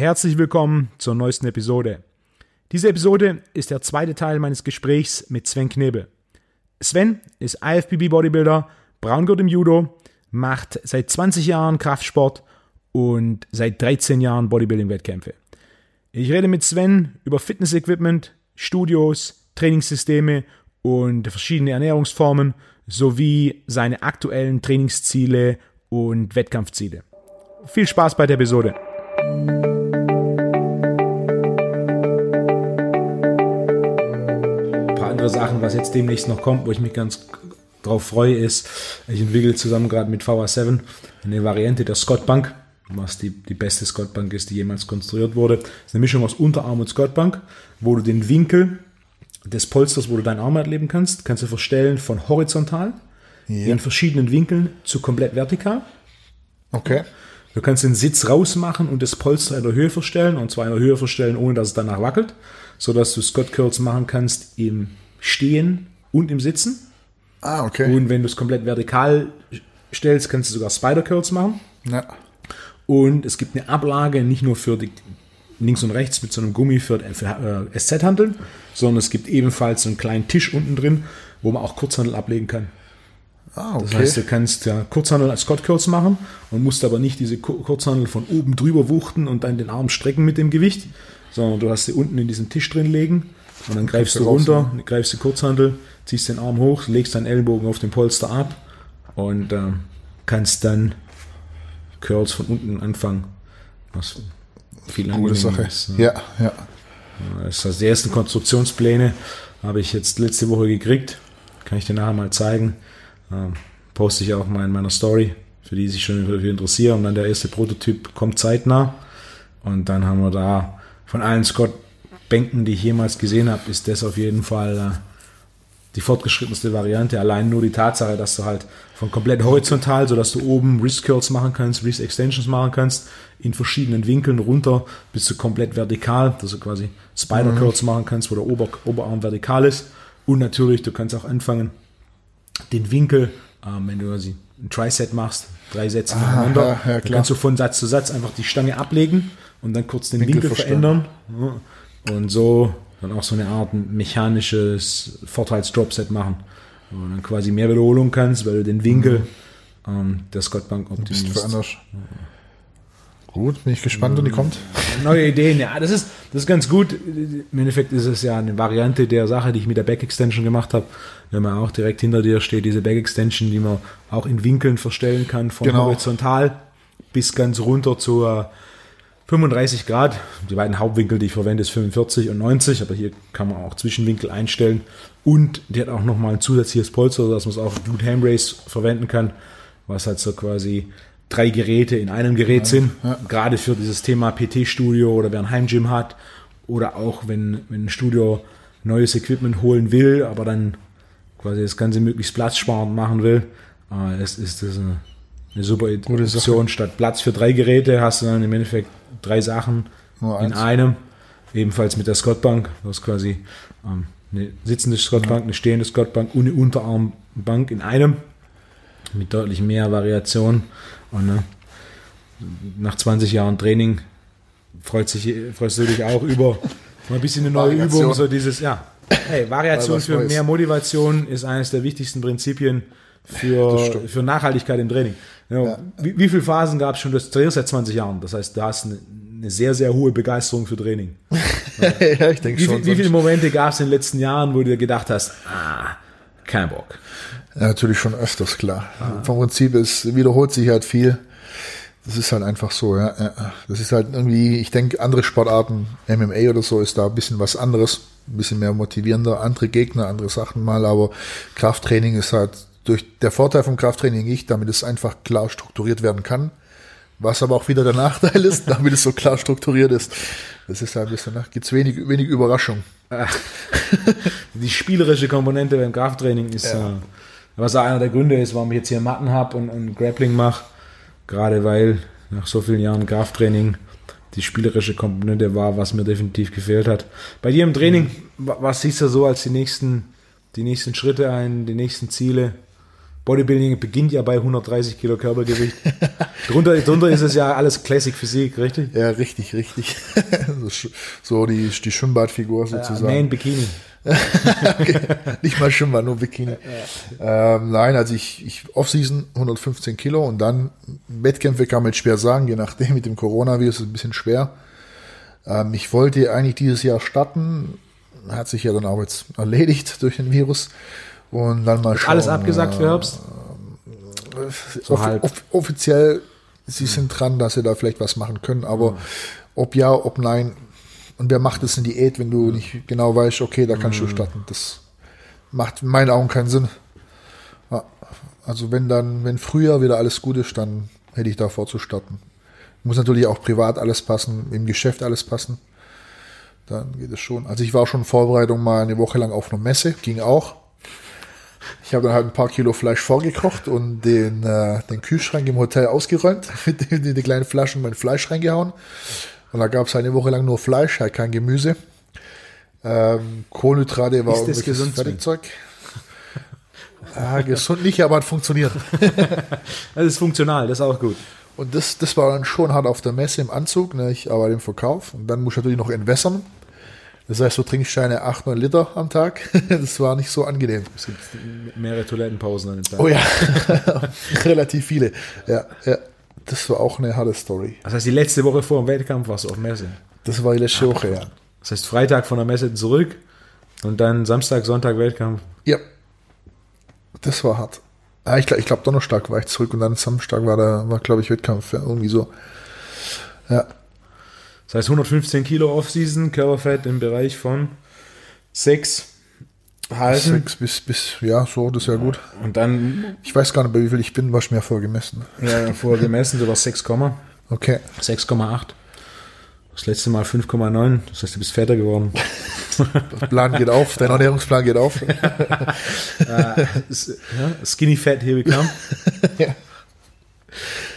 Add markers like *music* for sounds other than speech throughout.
herzlich willkommen zur neuesten Episode. Diese Episode ist der zweite Teil meines Gesprächs mit Sven Knebel. Sven ist IFBB Bodybuilder, Braungurt im Judo, macht seit 20 Jahren Kraftsport und seit 13 Jahren Bodybuilding-Wettkämpfe. Ich rede mit Sven über Fitness-Equipment, Studios, Trainingssysteme und verschiedene Ernährungsformen sowie seine aktuellen Trainingsziele und Wettkampfziele. Viel Spaß bei der Episode. Andere Sachen, was jetzt demnächst noch kommt, wo ich mich ganz drauf freue, ist, ich entwickle zusammen gerade mit VA7 eine Variante der Scott Bank, was die, die beste Scott Bank ist, die jemals konstruiert wurde. Das ist eine Mischung aus Unterarm und Scott Bank, wo du den Winkel des Polsters, wo du deinen Arm erleben kannst, kannst du verstellen von horizontal Ja. in verschiedenen Winkeln zu komplett vertikal. Okay. Du kannst den Sitz rausmachen und das Polster in der Höhe verstellen und zwar in der Höhe verstellen, ohne dass es danach wackelt, sodass du Scott Curls machen kannst im Stehen und im Sitzen. Ah, okay. Und wenn du es komplett vertikal stellst, kannst du sogar Spider Curls machen. Ja. Und es gibt eine Ablage nicht nur für die links und rechts mit so einem Gummi für, für äh, SZ-Handeln, sondern es gibt ebenfalls so einen kleinen Tisch unten drin, wo man auch Kurzhandel ablegen kann. Ah, okay. Das heißt, du kannst ja Kurzhandel als Scott Curls machen und musst aber nicht diese Ku- Kurzhandel von oben drüber wuchten und dann den Arm strecken mit dem Gewicht, sondern du hast sie unten in diesen Tisch drin legen und dann greifst du runter, greifst die Kurzhandel, ziehst den Arm hoch, legst deinen Ellenbogen auf den Polster ab und ähm, kannst dann Curls von unten anfangen. Was viel Gute Sache. ist. ne? Ja, ja. Das heißt, die ersten Konstruktionspläne habe ich jetzt letzte Woche gekriegt. Kann ich dir nachher mal zeigen. Ähm, poste ich auch mal in meiner Story, für die sich schon dafür interessieren. Und dann der erste Prototyp kommt zeitnah. Und dann haben wir da von allen Scott-Bänken, die ich jemals gesehen habe, ist das auf jeden Fall äh, die fortgeschrittenste Variante. Allein nur die Tatsache, dass du halt von komplett horizontal, sodass du oben Wrist Curls machen kannst, Wrist Extensions machen kannst, in verschiedenen Winkeln runter bis zu komplett vertikal, dass du quasi Spider Curls machen kannst, wo der Ober Oberarm vertikal ist. Und natürlich, du kannst auch anfangen, den Winkel, ähm, wenn du quasi ein Tri-Set machst, drei Sätze nacheinander, ja, ja, dann klar. kannst du von Satz zu Satz einfach die Stange ablegen und dann kurz den Winkel Winkel, verändern. Ja. Und so dann auch so eine Art mechanisches Vorteils-Dropset machen. Wo du dann quasi mehr Wiederholung kannst, weil du den Winkel ähm, der Scott Bank Bist optimierst. du anders. Gut, bin ich gespannt, wenn die kommt. Neue Ideen, ja, das ist, das ist ganz gut. Im Endeffekt ist es ja eine Variante der Sache, die ich mit der Back Extension gemacht habe. Wenn man auch direkt hinter dir steht, diese Back Extension, die man auch in Winkeln verstellen kann, von Genau. horizontal bis ganz runter zu äh, 35 Grad. Die beiden Hauptwinkel, die ich verwende, ist 45 und 90, aber hier kann man auch Zwischenwinkel einstellen. Und die hat auch nochmal ein zusätzliches Polster, sodass man es auch Glute Ham Race verwenden kann, was halt so quasi drei Geräte in einem Gerät sind. Gerade für dieses Thema PT-Studio oder wer ein Heimgym hat oder auch wenn, wenn ein Studio neues Equipment holen will, aber dann quasi das Ganze möglichst platzsparend machen will, äh, ist, ist das eine, eine super Gute Sache. Option. Statt Platz für drei Geräte hast du dann im Endeffekt drei Sachen in einem. Ebenfalls mit der Scottbank. Du hast quasi ähm, eine sitzende Scottbank, eine stehende Scottbank und eine Unterarmbank in einem. Mit deutlich mehr Variation. Und ne, nach 20 Jahren Training freut sich, freust du dich auch über mal ein bisschen eine neue Variation. Übung. So dieses, ja, hey, Variation für mehr Motivation ist eines der wichtigsten Prinzipien für, für Nachhaltigkeit im Training. Ja, Ja. Wie, wie viele Phasen gab es schon? Du trainierst seit 20 Jahren. Das heißt, du hast eine, eine sehr, sehr hohe Begeisterung für Training. *laughs* ja, ich denke Wie, schon. wie viele Momente gab es in den letzten Jahren, wo du dir gedacht hast, ah, kein Bock. Ja, natürlich schon öfters, klar. Vom Prinzip ist, wiederholt sich halt viel. Das ist halt einfach so, ja. Das ist halt irgendwie, ich denke, andere Sportarten, MMA oder so, ist da ein bisschen was anderes, ein bisschen mehr motivierender, andere Gegner, andere Sachen mal, aber Krafttraining ist halt durch der Vorteil vom Krafttraining ich, damit es einfach klar strukturiert werden kann. Was aber auch wieder der *laughs* Nachteil ist, damit es so klar strukturiert ist. Das ist halt ein bisschen, gibt es wenig, wenig Überraschung. *laughs* Die spielerische Komponente beim Krafttraining ist, Ja. äh, was auch einer der Gründe ist, warum ich jetzt hier Matten habe und, und Grappling mache. Gerade weil nach so vielen Jahren Krafttraining die spielerische Komponente war, was mir definitiv gefehlt hat. Bei dir im Training, Mhm. wa- was siehst du so als die nächsten, die nächsten Schritte ein, die nächsten Ziele? Bodybuilding beginnt ja bei 130 Kilo Körpergewicht. *laughs* drunter, drunter ist es ja alles Classic Physik, richtig? Ja, richtig, richtig. *laughs* so die, die Schwimmbadfigur sozusagen. Äh, Man Bikini. *laughs* okay. Nicht mal Schwimmbad, nur Bikini. Ja. Ähm, nein, also ich, ich Offseason 115 Kilo und dann Wettkämpfe kann man jetzt schwer sagen, je nachdem mit dem Coronavirus ist es ein bisschen schwer. Ähm, ich wollte eigentlich dieses Jahr starten, hat sich ja dann auch jetzt erledigt durch den Virus. Und dann mal schauen. Alles abgesagt für Herbst? Äh, so off off offiziell, sie sind dran, dass sie da vielleicht was machen können, aber ob ja, ob nein. Und wer macht das in Diät, wenn du nicht genau weißt, okay, da kannst du starten. Das macht in meinen Augen keinen Sinn. Ja, also wenn dann, wenn früher wieder alles gut ist, dann hätte ich davor zu starten. Muss natürlich auch privat alles passen, im Geschäft alles passen. Dann geht es schon. Also ich war schon in Vorbereitung mal eine Woche lang auf einer Messe, ging auch. Ich habe dann halt ein paar Kilo Fleisch vorgekocht und den, äh, den Kühlschrank im Hotel ausgeräumt, *laughs* mit den, die kleinen Flaschen mein Fleisch reingehauen. Und da gab es eine Woche lang nur Fleisch, halt kein Gemüse. Ähm, Kohlenhydrate war das gesund? Fertigzeug. *laughs* ah, gesund nicht, aber hat funktioniert. *laughs* das ist funktional, das ist auch gut. Und das, das war dann schon hart auf der Messe im Anzug. Ne? Ich arbeite im Verkauf und dann muss ich natürlich noch entwässern. Das heißt, du trinkst eine 8, 9 Liter am Tag. *laughs* Das war nicht so angenehm. Es gibt mehrere Toilettenpausen an den Tag. Oh ja, *laughs* relativ viele. Ja, ja, das war auch eine harte Story. Das heißt, die letzte Woche vor dem Wettkampf warst du auf Messe? Das war die letzte Woche, ja. Das heißt, Freitag von der Messe zurück und dann Samstag, Sonntag Wettkampf? Ja, das war hart. Ja, ich glaube, glaub, Donnerstag war ich zurück und dann Samstag war da, war, glaube ich, Wettkampf. Ja, irgendwie so. Ja. Das heißt 115 Kilo Off-Season, Körperfett im Bereich von 6 halten. 6 bis, bis, ja, so, das ist ja gut. Und dann. Ich weiß gar nicht, bei wie viel ich bin, was mir vorher gemessen. Ja, vorher gemessen, du warst 6, okay. 6,8. Das letzte Mal 5,9. Das heißt, du bist fetter geworden. Der Plan geht auf, dein Ernährungsplan geht auf. *laughs* uh, skinny Fat here we come. *laughs*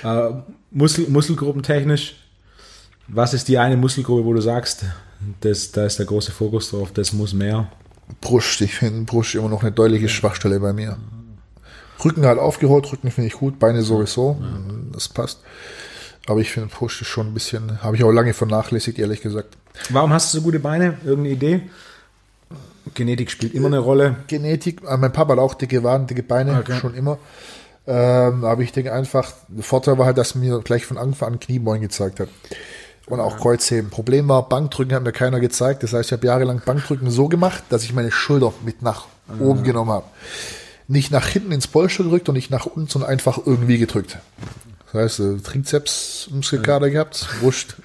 ja. uh, Muskel, Muskelgruppentechnisch was ist die eine Muskelgruppe, wo du sagst, das, da ist der große Fokus drauf, das muss mehr? Brust, ich finde Brust immer noch eine deutliche Schwachstelle bei mir. Rücken halt aufgeholt, Rücken finde ich gut, Beine sowieso, das passt. Aber ich finde Brust ist schon ein bisschen, habe ich auch lange vernachlässigt, ehrlich gesagt. Warum hast du so gute Beine? Irgendeine Idee? Genetik spielt immer eine Rolle. Genetik, äh, mein Papa hat auch dicke Waden, dicke Beine, okay. schon immer. Ähm, aber ich denke einfach, der Vorteil war halt, dass mir gleich von Anfang an Kniebeugen gezeigt hat und auch Kreuzheben. Problem war, Bankdrücken hat mir keiner gezeigt. Das heißt, ich habe jahrelang Bankdrücken so gemacht, dass ich meine Schulter mit nach oben mhm. genommen habe. Nicht nach hinten ins Polster gedrückt und nicht nach unten, sondern einfach irgendwie gedrückt. Das heißt, äh, Trizepsmuskelkater ja. gehabt, Brust,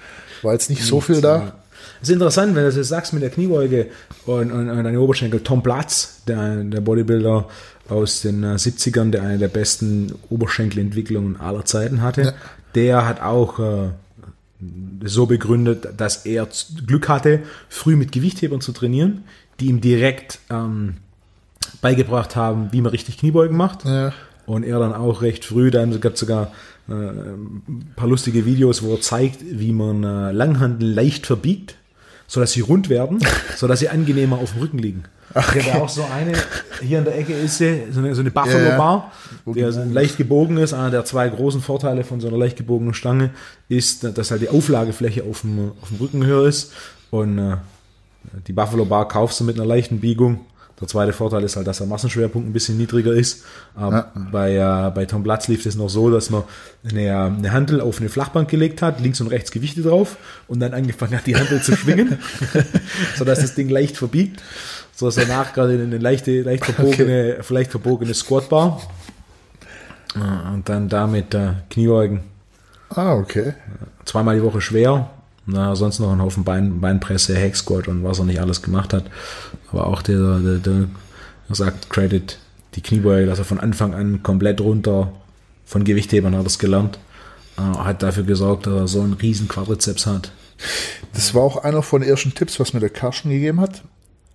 war jetzt nicht so viel da. Das ist interessant, wenn du das sagst mit der Kniebeuge und, und, und deine Oberschenkel. Tom Platz, der, der Bodybuilder aus den 70ern, äh, der eine der besten Oberschenkelentwicklungen aller Zeiten hatte, ja. der hat auch äh, so begründet, dass er Glück hatte, früh mit Gewichthebern zu trainieren, die ihm direkt ähm, beigebracht haben, wie man richtig Kniebeugen macht. Ja. Und er dann auch recht früh, dann gab es sogar äh, ein paar lustige Videos, wo er zeigt, wie man äh, Langhandel leicht verbiegt, sodass sie rund werden, *laughs* sodass sie angenehmer auf dem Rücken liegen. Ach, okay. auch so eine, hier in der Ecke ist sie, so eine, so eine Buffalo ja, Bar, der so leicht gebogen ist. Einer der zwei großen Vorteile von so einer leicht gebogenen Stange ist, dass halt die Auflagefläche auf dem, auf dem Rücken höher ist. Und äh, die Buffalo Bar kaufst du mit einer leichten Biegung. Der zweite Vorteil ist halt, dass der Massenschwerpunkt ein bisschen niedriger ist. Ähm, ja. bei, äh, bei Tom Platz lief das noch so, dass man eine, eine Handel auf eine Flachbank gelegt hat, links und rechts Gewichte drauf und dann angefangen hat, die Handel zu schwingen, *laughs* sodass das Ding leicht verbiegt so dass danach gerade in eine leichte, leicht verbogene, okay. vielleicht verbogene Squatbar. Und dann damit äh, Kniebeugen. Ah, okay. Zweimal die Woche schwer. Na, sonst noch ein Haufen Bein, Beinpresse, Hack-Squat und was er nicht alles gemacht hat. Aber auch der, der, der, sagt Credit, die Kniebeuge, dass er von Anfang an komplett runter von Gewichthebern hat es gelernt. Äh, hat dafür gesorgt, dass er so einen riesen Quadrizeps hat. Das war auch einer von den ersten Tipps, was mir der Karschen gegeben hat.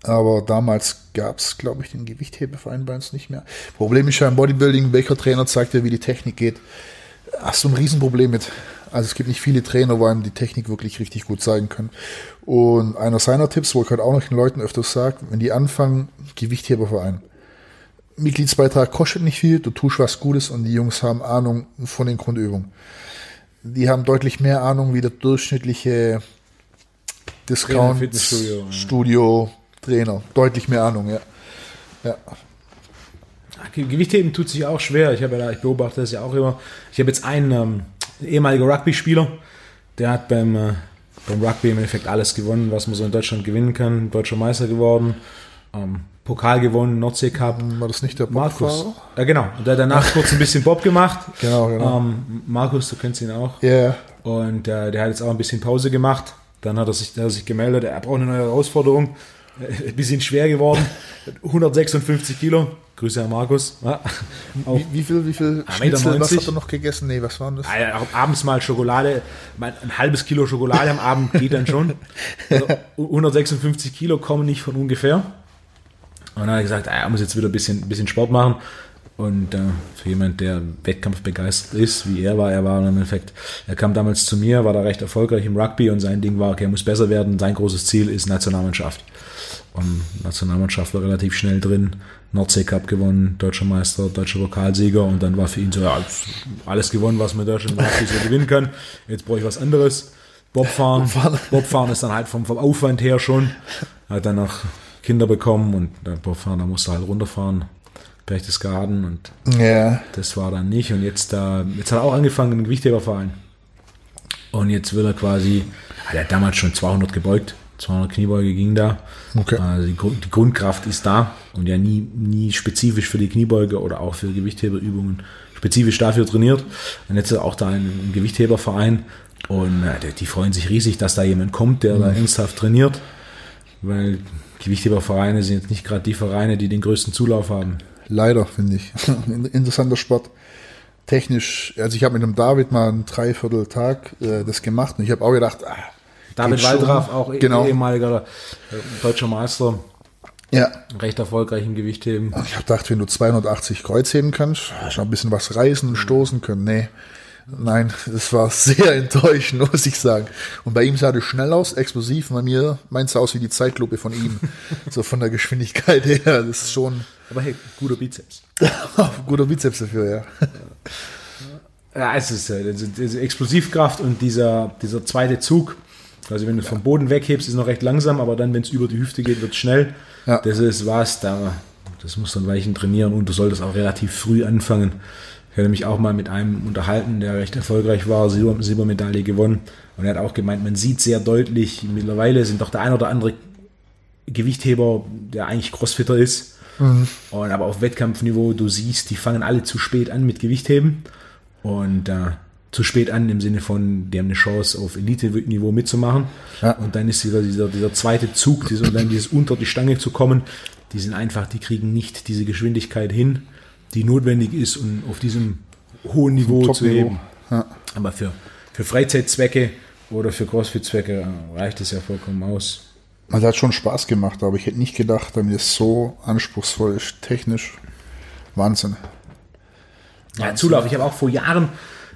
Aber damals gab es, glaube ich, den Gewichthebeverein bei uns nicht mehr. Problem ist ja im Bodybuilding, welcher Trainer zeigt dir, wie die Technik geht. Hast du ein Riesenproblem mit. Also es gibt nicht viele Trainer, wo einem die Technik wirklich richtig gut zeigen können. Und einer seiner Tipps, wo ich halt auch noch den Leuten öfters sage, wenn die anfangen, Gewichtheberverein. Mitgliedsbeitrag kostet nicht viel, du tust was Gutes und die Jungs haben Ahnung von den Grundübungen. Die haben deutlich mehr Ahnung wie der durchschnittliche Discount Fitnessstudio, ja. Studio Trainer. Deutlich mehr Ahnung, ja. Ja. Ge- Gewichtheben tut sich auch schwer. Ich habe ja da, ich beobachte das ja auch immer. Ich habe jetzt einen ehemaliger Rugby-Spieler, der hat beim, äh, beim Rugby im Endeffekt alles gewonnen, was man so in Deutschland gewinnen kann. Deutscher Meister geworden, ähm, Pokal gewonnen, Nordsee Cup. War das nicht der Markus. Bobfahrer? Ja, genau. Und der hat danach kurz ein bisschen Bob gemacht. *laughs* Genau, genau. Ähm, Markus, du kennst ihn auch. Ja, ja. Und äh, der hat jetzt auch ein bisschen Pause gemacht. Dann hat er sich, hat er sich gemeldet, er braucht eine neue Herausforderung. *laughs* Ein bisschen schwer geworden. *laughs* 156 Kilo. Grüße an Markus. Ja. Wie, wie viel, wie viel Ah, Schnitzel, was 1,90. hat er noch gegessen? Nee, was waren das? Auch abends mal Schokolade, mal ein halbes Kilo Schokolade am Abend geht dann schon. Also 156 Kilo kommen nicht von ungefähr. Und dann hat er gesagt, ah, er muss jetzt wieder ein bisschen, ein bisschen Sport machen. Und äh, für jemand, der Wettkampf begeistert ist, wie er war, er war im Endeffekt, er kam damals zu mir, war da recht erfolgreich im Rugby und sein Ding war, okay, er muss besser werden. Sein großes Ziel ist Nationalmannschaft. Und Nationalmannschaft war relativ schnell drin. Nordsee Cup gewonnen, deutscher Meister, deutscher Pokalsieger und dann war für ihn so, ja, alles gewonnen, was man Deutschland so gewinnen kann. Jetzt brauche ich was anderes. *laughs* Bobfahren. Bobfahren. Ist dann halt vom, vom Aufwand her schon. Hat dann noch Kinder bekommen und dann Bobfahren, da musste halt runterfahren. Berchtesgaden und Ja. das war dann nicht. Und jetzt, da, jetzt hat er auch angefangen im Gewichtheberverein. Und jetzt will er quasi, er hat damals schon 200 gebeugt, 200 Kniebeuge ging da. Okay. Also die, Grund, die Grundkraft ist da und ja nie, nie spezifisch für die Kniebeuge oder auch für Gewichtheberübungen spezifisch dafür trainiert. Und jetzt ist auch da im, Gewichtheberverein und äh, die, freuen sich riesig, dass da jemand kommt, der da ernsthaft trainiert, weil Gewichthebervereine sind jetzt nicht gerade die Vereine, die den größten Zulauf haben. Leider, finde ich. *laughs* Interessanter Sport. Technisch, also ich habe mit dem David mal einen Dreivierteltag äh, das gemacht und ich habe auch gedacht, ah, David. Waldraff, auch eh- Genau. ehemaliger äh, deutscher Meister, Ja. recht erfolgreich im Gewichtheben. Ich habe gedacht, wenn du 280 Kreuz heben kannst, hast du ein bisschen was reißen und stoßen können. Nee. Nein, das war sehr *laughs* enttäuschend, muss ich sagen. Und bei ihm sah das schnell aus, explosiv. Bei mir meint es aus wie die Zeitlupe von ihm. *laughs* so von der Geschwindigkeit her. Das ist schon Aber hey, guter Bizeps. *laughs* guter Bizeps dafür, ja. Ja, es ist äh, diese Explosivkraft und dieser, dieser zweite Zug. Also wenn du vom Boden weghebst, ist noch recht langsam, aber dann, wenn es über die Hüfte geht, wird es schnell. Ja. Das ist was, da, das musst du ein Weichen trainieren und du solltest auch relativ früh anfangen. Ich hatte mich auch mal mit einem unterhalten, der recht erfolgreich war, Silber, Silbermedaille gewonnen. Und er hat auch gemeint, man sieht sehr deutlich, mittlerweile sind doch der ein oder andere Gewichtheber, der eigentlich Crossfitter ist. Und aber auf Wettkampfniveau, du siehst, die fangen alle zu spät an mit Gewichtheben. Und äh, zu spät an im Sinne von, die haben eine Chance auf Elite-Niveau mitzumachen. Ja. Und dann ist dieser, dieser, dieser zweite Zug, dieser, und dann dieses unter die Stange zu kommen, die sind einfach, die kriegen nicht diese Geschwindigkeit hin, die notwendig ist, um auf diesem hohen Niveau zu heben. Ja. Aber für, für Freizeitzwecke oder für Crossfit-Zwecke äh, reicht es ja vollkommen aus. Also hat schon Spaß gemacht, aber ich hätte nicht gedacht, dass es so anspruchsvoll ist, technisch. Wahnsinn. Ja, Zulauf. Ich habe auch vor Jahren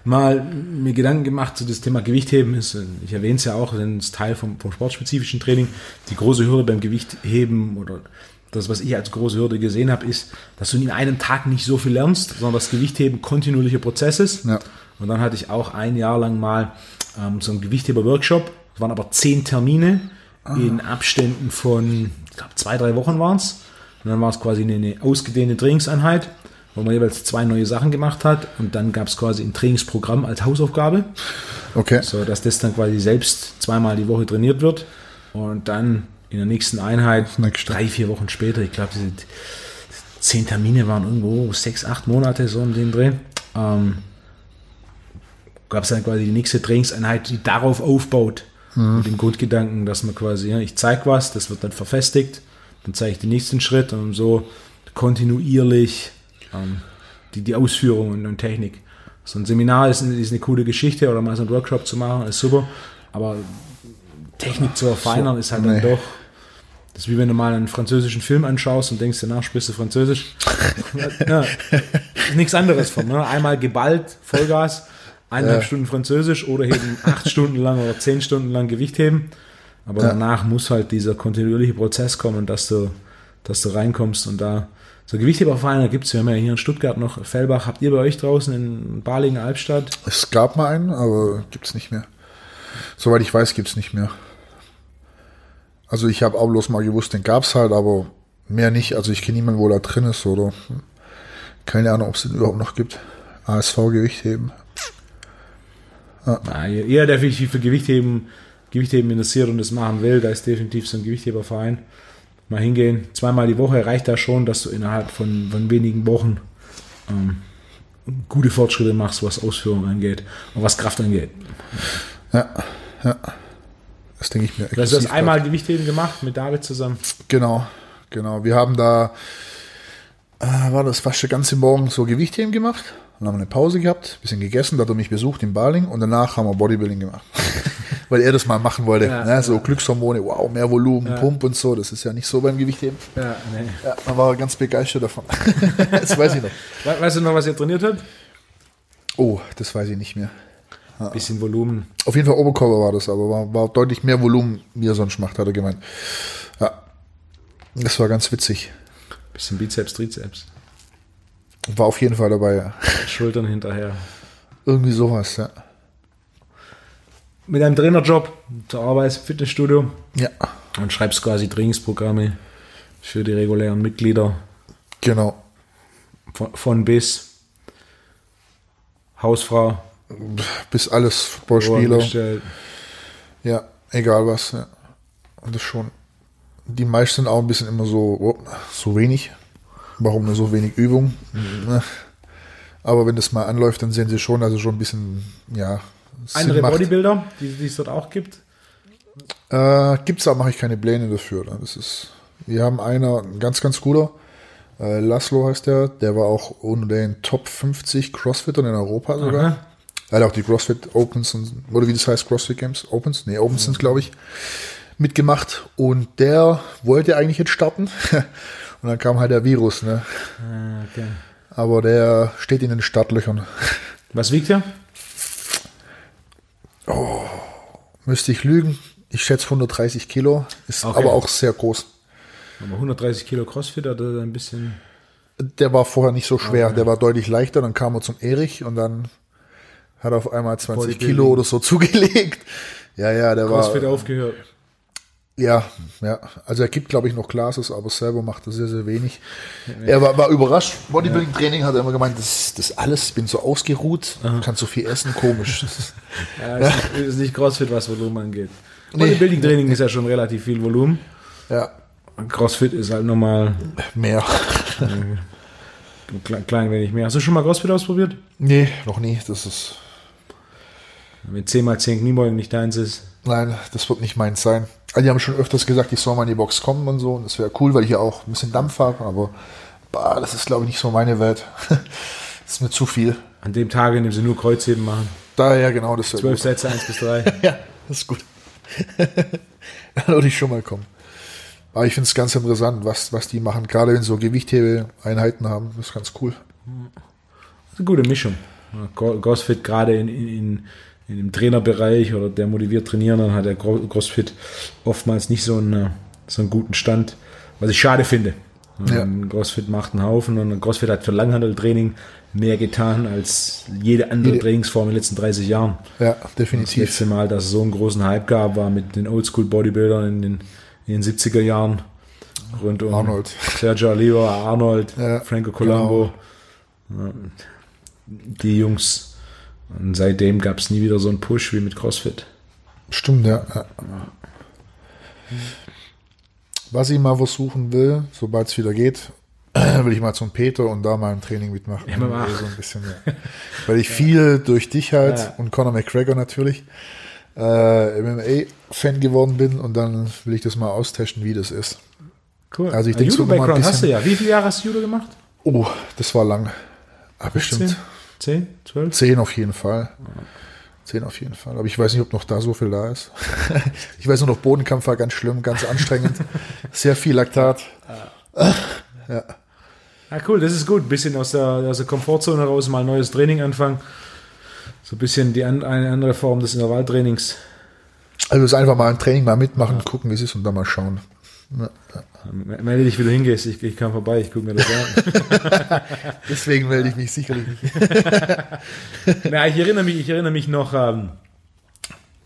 mal mir Gedanken gemacht zu das Thema Gewichtheben. Ist, äh, ich erwähne es ja auch, das ist Teil vom, vom sportspezifischen Training. Die große Hürde beim Gewichtheben oder das, was ich als große Hürde gesehen habe, ist, dass du in einem Tag nicht so viel lernst, sondern das Gewichtheben kontinuierlicher Prozess ist. Ja. Und dann hatte ich auch ein Jahr lang mal ähm, so einen Gewichtheber-Workshop. Es waren aber zehn Termine in Abständen von, ich glaube, zwei, drei Wochen waren es. Und dann war es quasi eine, eine ausgedehnte Trainingseinheit, wo man jeweils zwei neue Sachen gemacht hat. Und dann gab es quasi ein Trainingsprogramm als Hausaufgabe, Okay. so dass das dann quasi selbst zweimal die Woche trainiert wird. Und dann in der nächsten Einheit, Nächste. drei, vier Wochen später, ich glaube, diese zehn Termine waren irgendwo sechs, acht Monate so um den Dreh. Ähm, gab es dann quasi die nächste Trainingseinheit, die darauf aufbaut. Mit dem Grundgedanken, dass man quasi, ja, ich zeige was, das wird dann verfestigt, dann zeige ich den nächsten Schritt und so kontinuierlich ähm, die, die Ausführung und, und Technik. So ein Seminar ist, ist eine coole Geschichte oder mal so einen Workshop zu machen, ist super, aber Technik zu verfeinern ist halt dann nee. doch. Das ist wie wenn du mal einen französischen Film anschaust und denkst, danach sprichst du Französisch. *laughs* ja, nichts anderes von. Ne? Einmal geballt, Vollgas, eineinhalb Ja. Stunden Französisch oder eben acht *laughs* Stunden lang oder zehn Stunden lang Gewicht heben. Aber Ja. danach muss halt dieser kontinuierliche Prozess kommen, dass du, dass du reinkommst und da So Gewichthebervereine gibt es, wir haben ja hier in Stuttgart noch Fellbach. Habt ihr bei euch draußen in Balingen, Albstadt? Es gab mal einen, aber gibt's nicht mehr. Soweit ich weiß, gibt's nicht mehr. Also ich habe auch bloß mal gewusst, den gab's halt, aber mehr nicht. Also ich kenne niemanden, wo da drin ist oder keine Ahnung, ob es den überhaupt noch gibt. ASV Gewichtheben. Ah, jeder, der definitiv für Gewichtheben, Gewichtheben interessiert und das machen will, da ist definitiv so ein Gewichtheberverein. Mal hingehen. Zweimal die Woche reicht da schon, dass du innerhalb von, von wenigen Wochen ähm, gute Fortschritte machst, was Ausführung angeht und was Kraft angeht. Ja, ja. Das denke ich mir. Du hast einmal Gewichtheben gemacht mit David zusammen. Genau, genau. Wir haben da, äh, war das fast den ganzen Morgen so Gewichtheben gemacht. Dann haben wir eine Pause gehabt, bisschen gegessen, da hat er mich besucht in Baling und danach haben wir Bodybuilding gemacht. *laughs* Weil er das mal machen wollte. Ja, ne? So Glückshormone, wow, mehr Volumen, Ja. Pump und so. Das ist ja nicht so beim Gewichtheben. Ja, nee. Ja, man war ganz begeistert davon. *laughs* das weiß ich noch. We- Weißt du noch, was ihr trainiert habt? Oh, das weiß ich nicht mehr. Bisschen Volumen. Auf jeden Fall Oberkörper war das, aber war, war deutlich mehr Volumen, wie er sonst macht, hat er gemeint. Ja, das war ganz witzig. Bisschen Bizeps, Trizeps. War auf jeden Fall dabei, ja. Schultern hinterher. Irgendwie sowas, ja. Mit einem Trainerjob, zur Arbeit im Fitnessstudio Ja, und schreibst quasi Trainingsprogramme für die regulären Mitglieder genau. von, von bis. Hausfrau, Bis alles Footballspieler. Ja, egal was. Ja. Und das schon. Die meisten sind auch ein bisschen immer so, oh, so wenig. Warum nur so wenig Übung? Ne? Aber wenn das mal anläuft, dann sehen sie schon, also schon ein bisschen, ja, Andere macht. Bodybuilder, die, die es dort auch gibt. Äh, gibt's aber mache ich keine Pläne dafür. Ne? Das ist, wir haben einer, ein ganz, ganz cooler, äh, Laszlo heißt der, der war auch unter den Top 50 Crossfittern in Europa sogar. Aha. Er hat auch die CrossFit Opens und, oder wie das heißt, CrossFit Games Opens, nee, Opens sind glaube ich, mitgemacht und der wollte eigentlich jetzt starten *laughs* und dann kam halt der Virus, ne? Ah, okay. Aber der steht in den Startlöchern. Was wiegt er? Müsste ich lügen. Ich schätze 130 Kilo, ist Okay. aber auch sehr groß. Aber 130 Kilo Crossfit hat er ein bisschen. Der war vorher nicht so schwer, der war deutlich leichter, dann kam er zum Erich und dann hat er auf einmal 20 Bodybuilding. Kilo oder so *laughs* zugelegt. Ja, ja, der Crossfit war. aufgehört. Ja, ja. Also er gibt, glaube ich, noch Classes, aber selber macht er sehr, sehr wenig. Er war, war überrascht. Bodybuilding-Training hat er immer gemeint, das, das alles, ich bin so ausgeruht, kann so viel essen, komisch. Das *laughs* ist, Ja, ist, Nicht, ist nicht Crossfit, was Volumen angeht. Bodybuilding-Training ist ja schon relativ viel Volumen. ja, Crossfit ist halt nochmal mehr. *laughs* ein klein, klein wenig mehr. Hast du schon mal Crossfit ausprobiert? Nee, noch nie. Das ist, Wenn 10 mal 10 Kniebeugen nicht deins ist. Nein, das wird nicht meins sein. Also die haben schon öfters gesagt, ich soll mal in die Box kommen und so. Und das wäre cool, weil ich ja auch ein bisschen Dampf habe, aber bah, das ist, glaube ich, nicht so meine Welt. *laughs* das ist mir zu viel. An dem Tag, in dem sie nur Kreuzheben machen. Daher genau, das wäre 12 gut. Sätze, 1 bis 3. *laughs* Ja, das ist gut. *laughs* Dann würde ich schon mal kommen. Aber ich finde es ganz interessant, was, was die machen. Gerade wenn sie so Gewichthebe-Einheiten haben, das ist ganz cool. Das ist eine gute Mischung. Crossfit gerade in, in, in, in dem Trainerbereich oder der motiviert trainieren, dann hat der Cro- Crossfit oftmals nicht so einen, äh, so einen guten Stand, was ich schade finde. Ja. Crossfit macht einen Haufen und Crossfit hat für Langhandeltraining mehr getan als jede andere Jede- Trainingsform in den letzten 30 Jahren. Ja, Das definitiv. letzte Mal, dass es so einen großen Hype gab, war mit den Oldschool-Bodybuildern in den, in den 70er Jahren. Rund um Arnold. Sergio Oliva, Arnold, Ja, Franco Colombo. Ja, Die Jungs. Und seitdem gab es nie wieder so einen Push wie mit CrossFit. Stimmt, ja. ja. Was ich mal versuchen will, sobald es wieder geht, *clears throat* will ich mal zum Peter und da mal ein Training mitmachen. Ja, mach. so ein bisschen, ja. Weil ich viel durch dich halt Ja. und Conor McGregor natürlich äh, MMA-Fan geworden bin und dann will ich das mal austesten, wie das ist. Cool. Also ich Ein denk so noch mal ein Judo-Background hast du ja. Wie viele Jahre hast du Judo gemacht? Oh, das war lang. Ah, bestimmt 10? 12? zehn auf jeden Fall. Zehn auf jeden Fall. Aber ich weiß nicht, ob noch da so viel da ist. *laughs* ich weiß nur noch, Bodenkampf war ganz schlimm, ganz anstrengend. *laughs* Sehr viel Laktat. Ja, cool, das ist gut. Ein bisschen aus der, aus der Komfortzone heraus mal neues Training anfangen. So ein bisschen die an, eine andere Form des Intervalltrainings. Also es einfach mal ein Training mal mitmachen, gucken, wie es ist und dann mal schauen. Melde dich, wie du hingehst. Ich, ich kam vorbei, ich gucke mir das an. *laughs* Deswegen melde ich mich sicherlich nicht. *laughs* Na, ich erinnere mich, ich erinnere mich noch ähm,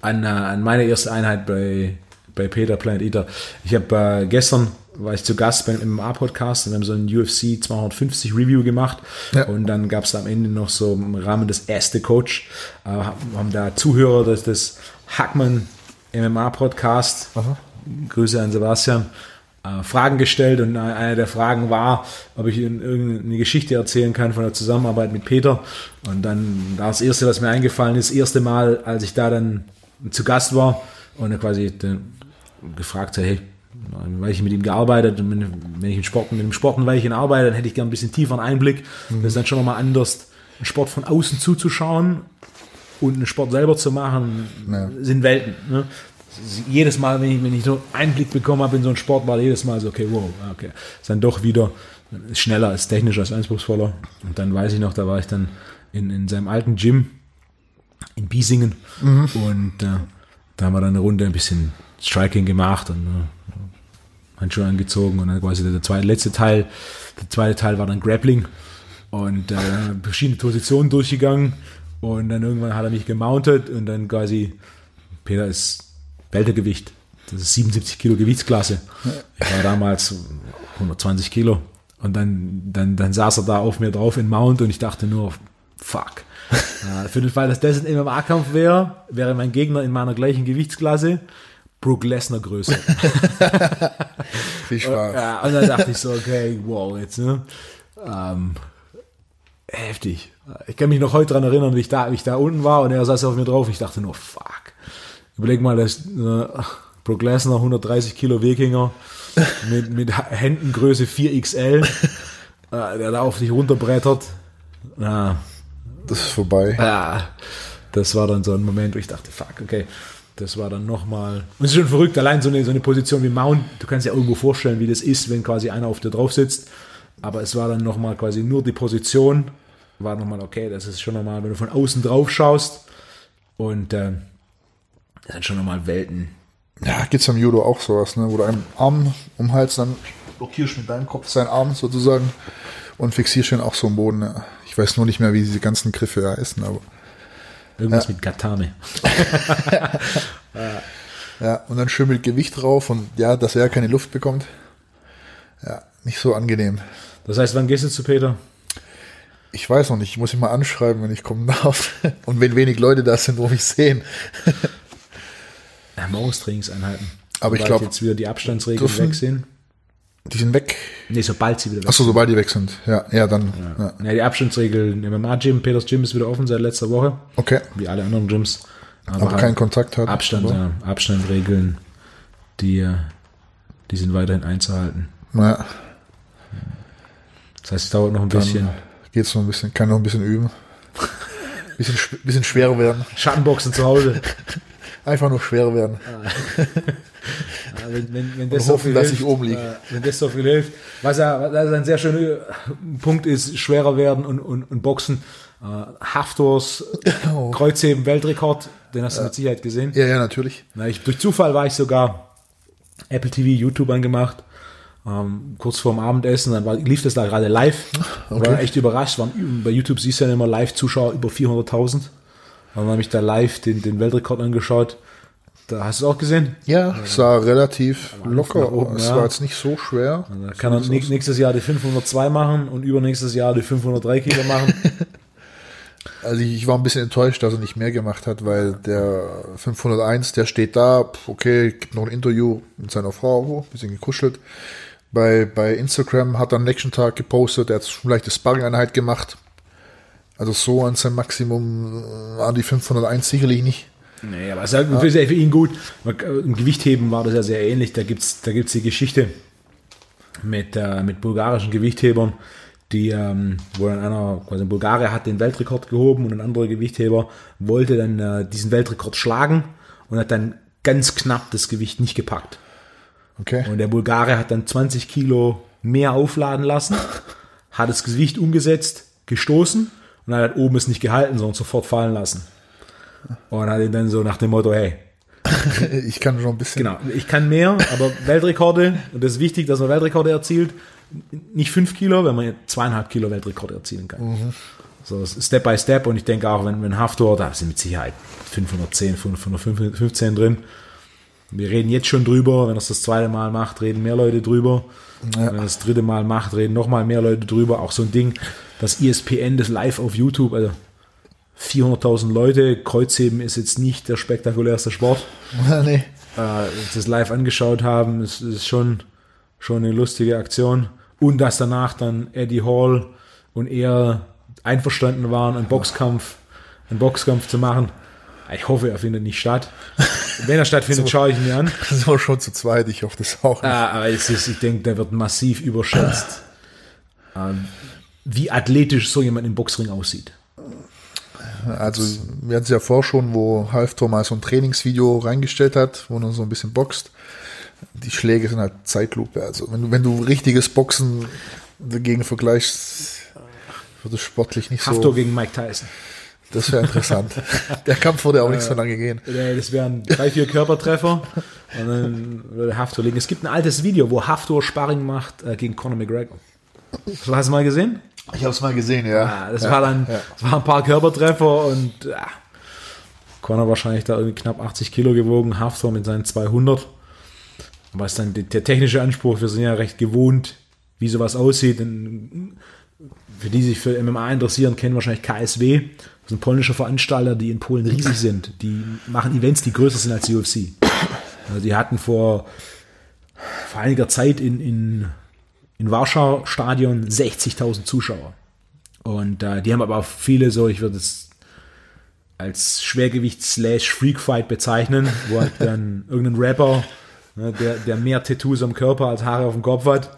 an, äh, an meine erste Einheit bei, bei Peter Planet Eater. Ich habe äh, gestern war ich zu Gast beim MMA-Podcast und wir haben so ein UFC 250 Review gemacht Ja. und dann gab es am Ende noch so im Rahmen des erste Coach, äh, haben da Zuhörer des, des Hackman MMA-Podcast, Grüße an Sebastian, äh, Fragen gestellt und eine der Fragen war, ob ich irgendeine Geschichte erzählen kann von der Zusammenarbeit mit Peter und dann war das erste, was mir eingefallen ist, das erste Mal, als ich da dann zu Gast war und er quasi gefragt hat, hey, weil ich mit ihm gearbeitet und wenn, ich mit, Sport, mit dem Sport ein Weilchen arbeite, dann hätte ich gerne ein bisschen tieferen Einblick. Das ist dann schon nochmal anders, einen Sport von außen zuzuschauen und einen Sport selber zu machen, Ja. sind Welten. Ne? Jedes Mal, wenn ich, wenn ich so einen Einblick bekommen habe in so einen Sport, war jedes Mal so, okay, wow, okay. Ist dann doch wieder schneller, ist technischer, ist anspruchsvoller. Und dann weiß ich noch, da war ich dann in, in seinem alten Gym in Biesingen und äh, da haben wir dann eine Runde ein bisschen Striking gemacht und äh, Handschuhe angezogen und dann quasi der zweite, letzte Teil, der zweite Teil war dann Grappling und äh, verschiedene Positionen durchgegangen und dann irgendwann hat er mich gemountet und dann quasi, Peter ist Weltergewicht, das ist 77 Kilo Gewichtsklasse. Ich war damals 120 Kilo und dann, dann, dann saß er da auf mir drauf in Mount und ich dachte nur, fuck. *laughs* Äh, für den Fall, dass das ein MMA-Kampf wäre, wäre mein Gegner in meiner gleichen Gewichtsklasse Brook Lesnar Größe. *laughs* Viel Spaß. Ja, und dann dachte ich so, okay, wow, jetzt, ne? Ähm, heftig. Ich kann mich noch heute dran erinnern, wie ich da, wie ich da unten war und er saß auf mir drauf. Ich dachte nur, fuck. Überleg mal, das äh, Brook Lesnar, 130 Kilo Wikinger, mit, mit Händengröße 4XL, äh, der da auf dich runterbrettert. Ja, Das ist vorbei. ja, das war dann so ein Moment, wo ich dachte, fuck, okay. Das war dann nochmal. Und es ist schon verrückt, allein so eine, so eine Position wie Mount, du kannst dir irgendwo vorstellen, wie das ist, wenn quasi einer auf dir drauf sitzt. Aber es war dann nochmal quasi nur die Position, war nochmal okay, das ist schon nochmal, wenn du von außen drauf schaust. Und äh, das sind schon nochmal Welten. Ja, gibt's beim Judo auch sowas, ne? Wo du einen Arm um den Hals, dann blockierst mit deinem Kopf seinen Arm sozusagen und fixierst ihn auch so am Boden. Ja. Ich weiß nur nicht mehr, wie diese ganzen Griffe heißen, aber Irgendwas mit Katane. *laughs* ja, und dann schön mit Gewicht drauf und ja, dass er keine Luft bekommt. Ja, nicht so angenehm. Das heißt, wann gehst du zu Peter? Ich weiß noch nicht, ich muss ihn mal anschreiben, wenn ich kommen darf. *laughs* Und wenn wenig Leute da sind, wo mich sehen. Ja, morgens Trainingseinheiten. Aber ich Sobald glaub, jetzt wieder die Abstandsregeln dürfen- weg sind. Die sind weg. Nee, sobald sie wieder weg Achso, sobald die weg sind. Ja, ja, dann. Ja. Ja, die Abstandsregeln im MMA-Gym, Peters Gym ist wieder offen seit letzter Woche, Okay. wie alle anderen Gyms. Aber halt keinen Kontakt hat. Abstand, Aber, ja, Abstandregeln, die, die sind weiterhin einzuhalten. ja, Das heißt, es dauert noch ein bisschen. geht's noch ein bisschen, kann noch ein bisschen üben. *laughs* Bisschen, sch- bisschen schwerer werden. Schattenboxen zu Hause. Einfach nur schwerer werden. Ja, *laughs* wenn, wenn, wenn das so hoffen, viel dass hilft, ich oben lieg. äh, wenn das so viel hilft. Was ja was ein sehr schöner Punkt ist, schwerer werden und, und, und Boxen. Äh, Haftors *laughs* Oh. Kreuzheben Weltrekord, den hast du mit Sicherheit gesehen. Ja, ja, natürlich. Na, ich, durch Zufall war ich sogar Apple TV, YouTube angemacht. Ähm, kurz vorm Abendessen, dann war, lief das da gerade live. Okay. War echt überrascht. Waren, bei YouTube siehst du ja immer Live-Zuschauer über 400.000. Dann habe ich da live den, den Weltrekord angeschaut. Da hast du es auch gesehen? Ja, es war relativ locker. oben, es ja. war jetzt nicht so schwer. Da kann er näch- nächstes Jahr die 502 machen und übernächstes Jahr die 503 Kilo machen. *laughs* Also ich, war ein bisschen enttäuscht, dass er nicht mehr gemacht hat, weil der 501, der steht da, okay, gibt noch ein Interview mit seiner Frau, ein bisschen gekuschelt. Bei, bei Instagram hat er am nächsten Tag gepostet, er hat vielleicht eine Sparring-Einheit gemacht. Also so an seinem Maximum äh, waren die 501 sicherlich nicht. Nee, aber es ist halt für, für ihn gut. Äh, Im Gewichtheben war das ja sehr ähnlich. Da gibt's da gibt's die Geschichte mit, äh, mit bulgarischen Gewichthebern, die, ähm, wo dann einer, quasi ein Bulgarier hat den Weltrekord gehoben und ein anderer Gewichtheber wollte dann äh, diesen Weltrekord schlagen und hat dann ganz knapp das Gewicht nicht gepackt. Okay. Und der Bulgare hat dann 20 Kilo mehr aufladen lassen, hat das Gewicht umgesetzt, gestoßen und hat oben es nicht gehalten, sondern sofort fallen lassen. Und hat ihn dann so nach dem Motto, hey, *laughs* ich kann schon ein bisschen. Genau, ich kann mehr, aber Weltrekorde, und das ist wichtig, dass man Weltrekorde erzielt, nicht fünf Kilo, wenn man zweieinhalb Kilo Weltrekorde erzielen kann. Mhm. So Step by Step und ich denke auch, wenn, wenn Haftor, da sind mit Sicherheit 510, 515 drin. Wir reden jetzt schon drüber, wenn er es das zweite Mal macht, reden mehr Leute drüber. Ja. Wenn er das dritte Mal macht, reden noch mal mehr Leute drüber. Auch so ein Ding, das ESPN, das live auf YouTube, also 400.000 Leute, Kreuzheben ist jetzt nicht der spektakulärste Sport. *laughs* nee. Äh, das live angeschaut haben, ist, ist schon, schon eine lustige Aktion. Und dass danach dann Eddie Hall und er einverstanden waren, einen Boxkampf, einen Boxkampf zu machen. Ich hoffe, er findet nicht statt. *laughs* Wenn er stattfindet, schaue ich mir an. Das ist auch schon zu zweit, ich hoffe das auch nicht. Ah, aber ist, ich denke, der wird massiv überschätzt, ähm, wie athletisch so jemand im Boxring aussieht. Also, wir hatten es ja vor schon, wo Halftor mal so ein Trainingsvideo reingestellt hat, wo er so ein bisschen boxt. Die Schläge sind halt Zeitlupe. Also, wenn du, wenn du richtiges Boxen dagegen vergleichst, wird es sportlich nicht Haftor so. Haftor gegen Mike Tyson. Das wäre interessant. *laughs* Der Kampf würde auch nicht so lange gehen. Das wären drei, vier Körpertreffer und dann würde Haftor liegen. Es gibt ein altes Video, wo Haftor Sparring macht äh, gegen Conor McGregor. Hast du das mal gesehen? Ich habe es mal gesehen, ja. ja das ja, war dann, ja. das waren ein paar Körpertreffer und ja, Conor wahrscheinlich da irgendwie knapp 80 Kilo gewogen, Haftor mit seinen 200. Aber ist dann der technische Anspruch, wir sind ja recht gewohnt, wie sowas aussieht. Und für die sich für MMA interessieren, kennen wahrscheinlich KSW. Sind polnische Veranstalter, die in Polen riesig sind. Die machen Events, die größer sind als die UFC. Also die hatten vor, vor einiger Zeit in, in, in Warschau Stadion 60.000 Zuschauer. Und äh, die haben aber auch viele so, ich würde es als Schwergewicht slash Freakfight bezeichnen, wo halt dann irgendein Rapper ne, der, der mehr Tattoos am Körper als Haare auf dem Kopf hat,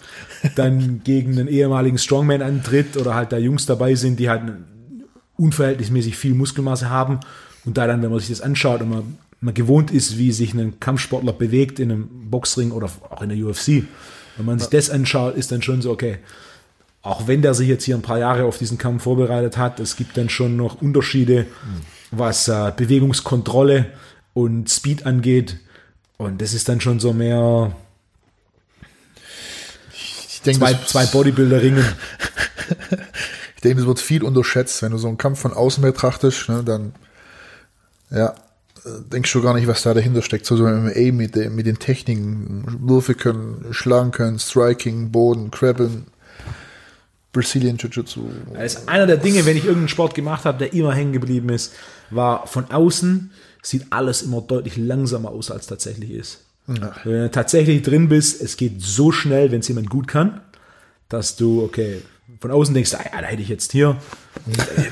dann gegen einen ehemaligen Strongman antritt oder halt da Jungs dabei sind, die halt unverhältnismäßig viel Muskelmasse haben und da dann, wenn man sich das anschaut und man, man gewohnt ist, wie sich ein Kampfsportler bewegt in einem Boxring oder auch in der UFC, wenn man sich das anschaut, ist dann schon so, okay, auch wenn der sich jetzt hier ein paar Jahre auf diesen Kampf vorbereitet hat, es gibt dann schon noch Unterschiede, was äh, Bewegungskontrolle und Speed angeht. Und das ist dann schon so mehr ich denke, zwei, zwei Bodybuilder ringen. *laughs* das wird viel unterschätzt, wenn du so einen Kampf von außen betrachtest, ne, dann ja, denkst du gar nicht, was da dahinter steckt. So, so MMA mit, den, mit den Techniken, Würfe können, schlagen können, Striking, Boden, Krabbeln, Brazilian Jiu-Jitsu. Das ist einer der Dinge, wenn ich irgendeinen Sport gemacht habe, der immer hängen geblieben ist, war von außen sieht alles immer deutlich langsamer aus, als tatsächlich ist. Ja. Wenn du tatsächlich drin bist, es geht so schnell, wenn es jemand gut kann, dass du, okay, von außen denkst, ah, ja, da hätte ich jetzt hier,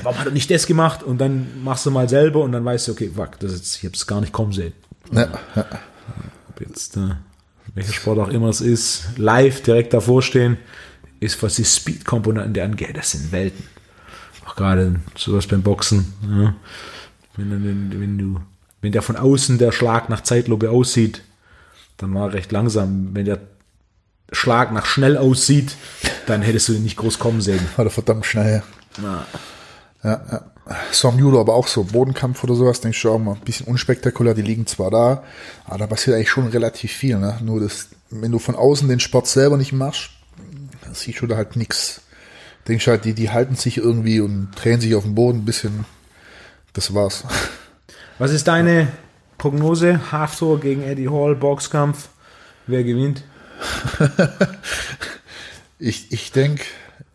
warum hat er nicht das gemacht? Und dann machst du mal selber und dann weißt du, okay, fuck, das ist, ich habe es gar nicht kommen sehen. Ja. Ob jetzt, äh, welcher Sport auch immer es ist, live direkt davor stehen, ist, was die Speed-Komponenten angeht, das sind Welten. Auch gerade sowas beim Boxen. Ja. Wenn, wenn, wenn du wenn der von außen der Schlag nach Zeitlupe aussieht, dann war er recht langsam. Wenn der Schlag nach schnell aussieht, dann hättest du ihn nicht groß kommen sehen. War der verdammt schnell. Ja. Ja, ja. Som Judo aber auch so, Bodenkampf oder sowas, denke ich auch mal ein bisschen unspektakulär, die liegen zwar da, aber da passiert eigentlich schon relativ viel, ne? Nur das, wenn du von außen den Sport selber nicht machst, dann siehst du da halt nichts. Denke ich halt, die, die halten sich irgendwie und drehen sich auf dem Boden ein bisschen. Das war's. Was ist deine Prognose? Haftor gegen Eddie Hall, Boxkampf. Wer gewinnt? *laughs* ich ich denke,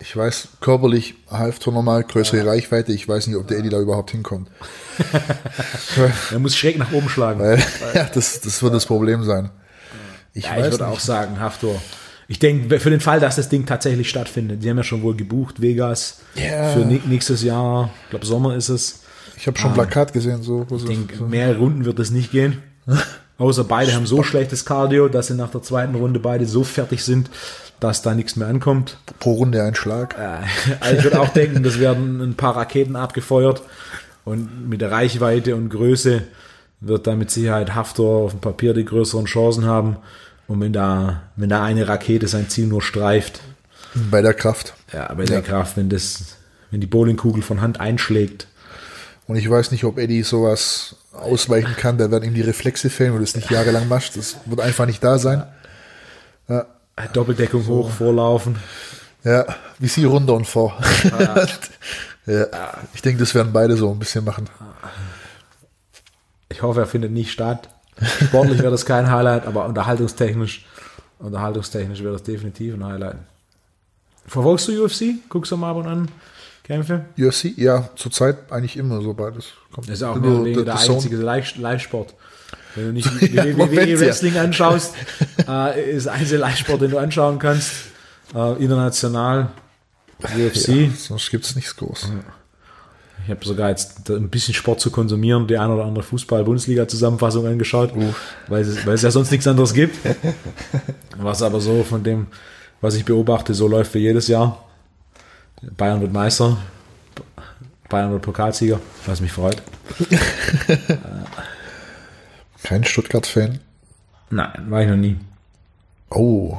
ich weiß körperlich Halftor normal, größere ja. Reichweite. Ich weiß nicht, ob der Eddie da überhaupt hinkommt. *laughs* er muss schräg nach oben schlagen. Weil, *laughs* ja, das, das wird das Problem sein. Ich, ja, ich würde nicht. auch sagen, Haftor. Ich denke, für den Fall, dass das Ding tatsächlich stattfindet, die haben ja schon wohl gebucht, Vegas, yeah. für nächstes Jahr, ich glaube Sommer ist es. Ich habe schon ah, Plakat gesehen. So, ich denke, so. mehr Runden wird es nicht gehen. Außer beide haben so schlechtes Cardio, dass sie nach der zweiten Runde beide so fertig sind, dass da nichts mehr ankommt. Pro Runde ein Schlag. also ich würde auch denken, das werden ein paar Raketen abgefeuert und mit der Reichweite und Größe wird da mit Sicherheit Haftor auf dem Papier die größeren Chancen haben. Und wenn da, wenn da eine Rakete sein Ziel nur streift. Bei der Kraft. Ja, bei der ja. Kraft, wenn das, wenn die Bowlingkugel von Hand einschlägt, Und ich weiß nicht, ob Eddie sowas ausweichen kann. Da werden ihm die Reflexe fehlen, wenn du es nicht jahrelang machst. Das wird einfach nicht da sein. Ja. Doppeldeckung so. hoch, vorlaufen. Ja, wie sie runter und vor. Ah. *laughs* ja. Ich denke, das werden beide so ein bisschen machen. Ich hoffe, er findet nicht statt. Sportlich wäre das kein Highlight, aber unterhaltungstechnisch, unterhaltungstechnisch wäre das definitiv ein Highlight. Verfolgst du UFC? Guckst du mal ab und an Kämpfe? UFC? Ja, zurzeit eigentlich immer so beides. Kommt das ist auch mehr oder der einzige Live-Sport. Wenn du nicht *laughs* WWE Wrestling ja. anschaust, äh, ist der einzige Live-Sport, den du anschauen kannst. Äh, international UFC. Ja, sonst gibt es nichts groß. Ich habe sogar jetzt ein bisschen Sport zu konsumieren, die ein oder andere Fußball-Bundesliga-Zusammenfassung angeschaut, uh. weil, es, weil es ja sonst nichts anderes gibt. Was aber so von dem, was ich beobachte, so läuft wie jedes Jahr. Bayern wird Meister, Bayern wird Pokalsieger, was mich freut. *laughs* Kein Stuttgart-Fan? Nein, war ich noch nie. Oh,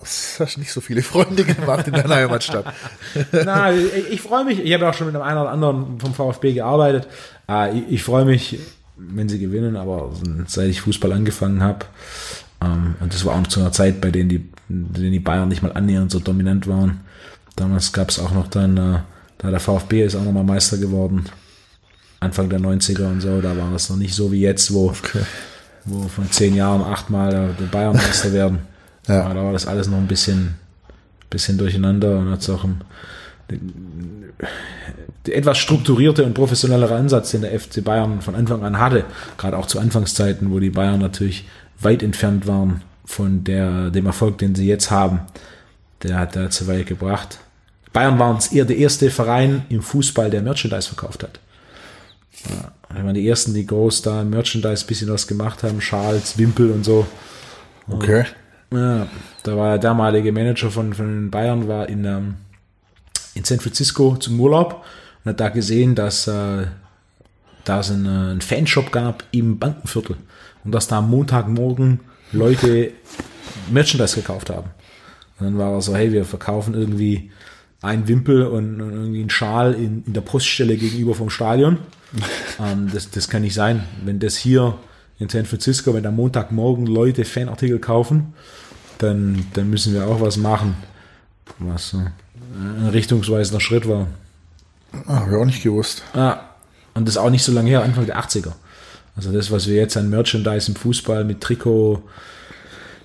das hast nicht so viele Freunde gemacht in deiner Heimatstadt. *laughs* Na, ich, ich freue mich. Ich habe auch schon mit einem einen oder anderen vom VfB gearbeitet. Ah, ich, ich freue mich, wenn sie gewinnen, aber seit ich Fußball angefangen habe, ähm, und das war auch zu einer Zeit, bei denen die, denen die Bayern nicht mal annähernd so dominant waren. Damals gab es auch noch dann, äh, da der VfB ist auch nochmal Meister geworden. Anfang der 90er und so, da war das noch nicht so wie jetzt, wo, okay. wo von zehn Jahren achtmal der Bayern Meister werden. Ja. Aber da war das alles noch ein bisschen, bisschen durcheinander und hat es auch ein, der etwas strukturierte und professionellere Ansatz, den der FC Bayern von Anfang an hatte, gerade auch zu Anfangszeiten, wo die Bayern natürlich weit entfernt waren von der, dem Erfolg, den sie jetzt haben, der hat da zu weit gebracht. Bayern war uns eher der erste Verein im Fußball, der Merchandise verkauft hat. Ja, waren die ersten, die groß da im Merchandise ein bisschen was gemacht haben, Schals, Wimpel und so. Okay. Ja, da war der damalige Manager von, von Bayern, war in, ähm, in San Francisco zum Urlaub und hat da gesehen, dass äh, da es einen, äh, einen Fanshop gab im Bankenviertel und dass da am Montagmorgen Leute Merchandise gekauft haben. Und dann war er so, hey, wir verkaufen irgendwie ein Wimpel und, und irgendwie einen Schal in, in der Poststelle gegenüber vom Stadion. *laughs* ähm, das, das kann nicht sein. Wenn das hier in San Francisco, wenn am Montagmorgen Leute Fanartikel kaufen, dann, dann müssen wir auch was machen, was äh, ein richtungsweisender Schritt war. Ah, habe ich auch nicht gewusst. Ah, und das ist auch nicht so lange her, Anfang der 80er. Also das, was wir jetzt an Merchandise im Fußball mit Trikot,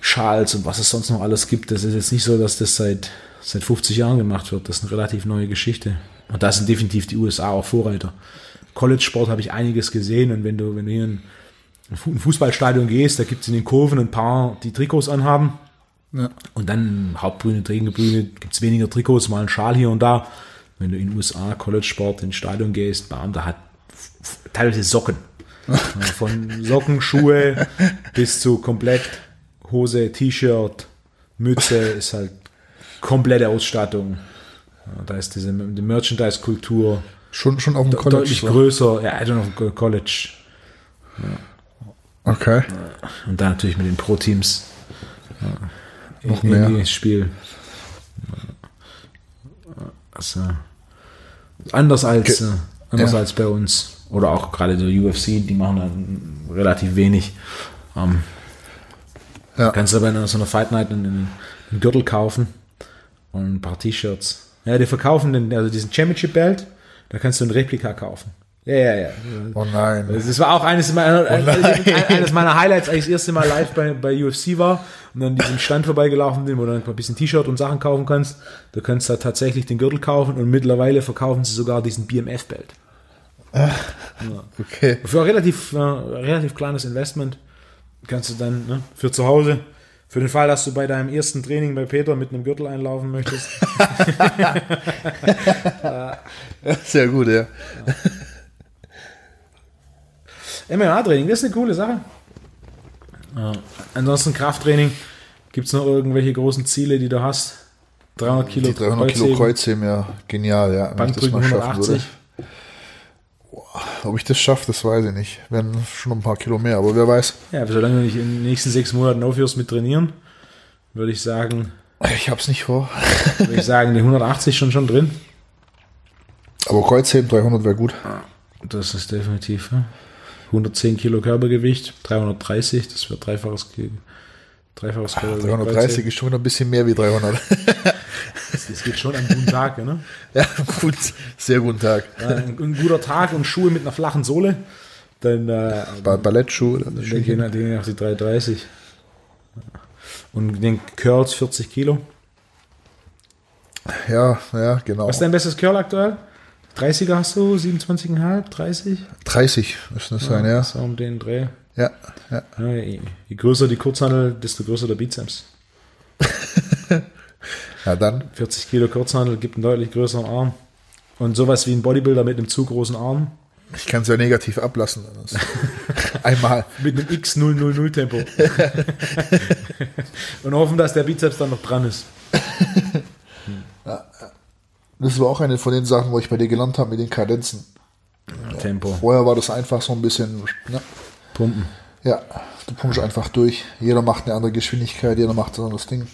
Schals und was es sonst noch alles gibt, das ist jetzt nicht so, dass das seit, seit 50 Jahren gemacht wird. Das ist eine relativ neue Geschichte. Und da sind definitiv die USA auch Vorreiter. College-Sport habe ich einiges gesehen und wenn du, wenn du hier in ein Fußballstadion gehst, da gibt es in den Kurven ein paar, die Trikots anhaben. Ja. Und dann Hauptbühne, Tränenbühne, gibt es weniger Trikots, mal ein Schal hier und da. Wenn du in den USA College-Sport ins Stadion gehst, bam, da hat teilweise Socken. *laughs* Von Socken, Schuhe bis zu komplett Hose, T-Shirt, Mütze ist halt komplette Ausstattung. Da ist diese die Merchandise-Kultur schon, schon auf dem College deutlich so. größer. Ja, I don't know, College. Ja. Okay. Und dann natürlich mit den Pro-Teams. Ja. Noch mehr. Das Spiel. Also, anders als, okay. anders ja. als bei uns. Oder auch gerade der UFC, die machen dann relativ wenig. Ähm, ja. Kannst du bei so einer Fight Night einen, einen Gürtel kaufen und ein paar T-Shirts. Ja, die verkaufen den, also diesen Championship Belt, da kannst du ein Replika kaufen. Ja, ja, ja. Oh nein. Das war auch eines meiner, oh eines meiner Highlights, als ich das erste Mal live bei, bei UFC war und dann diesen Stand vorbeigelaufen bin, wo du dann ein bisschen T-Shirt und Sachen kaufen kannst. Du kannst da tatsächlich den Gürtel kaufen und mittlerweile verkaufen sie sogar diesen BMF-Belt. Ah, ja. Okay. Für ein relativ, äh, relativ kleines Investment kannst du dann ne, für zu Hause, für den Fall, dass du bei deinem ersten Training bei Peter mit einem Gürtel einlaufen möchtest. *laughs* Sehr gut, ja. ja. MMA-Training, das ist eine coole Sache. Ja. Ansonsten Krafttraining. Gibt es noch irgendwelche großen Ziele, die du hast? 300 Kilo Die 300 Kreuzheben. Kilo Kreuzheben, ja, genial, ja. Bankdrücken 180. Ob ich das schaffe, das weiß ich nicht. Werden schon ein paar Kilo mehr, aber wer weiß. Ja, solange du nicht in den nächsten sechs Monaten aufhörst mit trainieren, würde ich sagen. Ich hab's nicht vor. würde ich sagen, die 180 schon schon drin. Aber Kreuzheben 300 wäre gut. Das ist definitiv. Ja. 110 Kilo Körpergewicht, 330, das wird dreifaches, dreifaches Körpergewicht. 330 ist schon wieder ein bisschen mehr wie 300. das, *laughs* geht schon an guten Tag, ne? Ja, gut, sehr guten Tag. Ein, ein guter Tag und Schuhe mit einer flachen Sohle. Dann äh, Ba- Ballettschuhe. dann die gehen auf die 330. Und den Curls 40 Kilo. Ja, ja, genau. Was ist dein bestes Curl aktuell? 30er hast du, 27,5, 30? 30 müssen das sein, ja. So um den Dreh. Ja, ja. Je, größer die Kurzhandel, desto größer der Bizeps. *laughs* Ja, dann. 40 Kilo Kurzhandel gibt einen deutlich größeren Arm. Und sowas wie ein Bodybuilder mit einem zu großen Arm. Ich kann es ja negativ ablassen. *laughs* Einmal. Mit einem X000 Tempo. *laughs* Und hoffen, dass der Bizeps dann noch dran ist. Das war auch eine von den Sachen, wo ich bei dir gelernt habe mit den Kadenzen. Tempo. Vorher war das einfach so ein bisschen, ne? Pumpen. ja, du pumpst einfach durch. Jeder macht eine andere Geschwindigkeit, jeder macht so das Ding.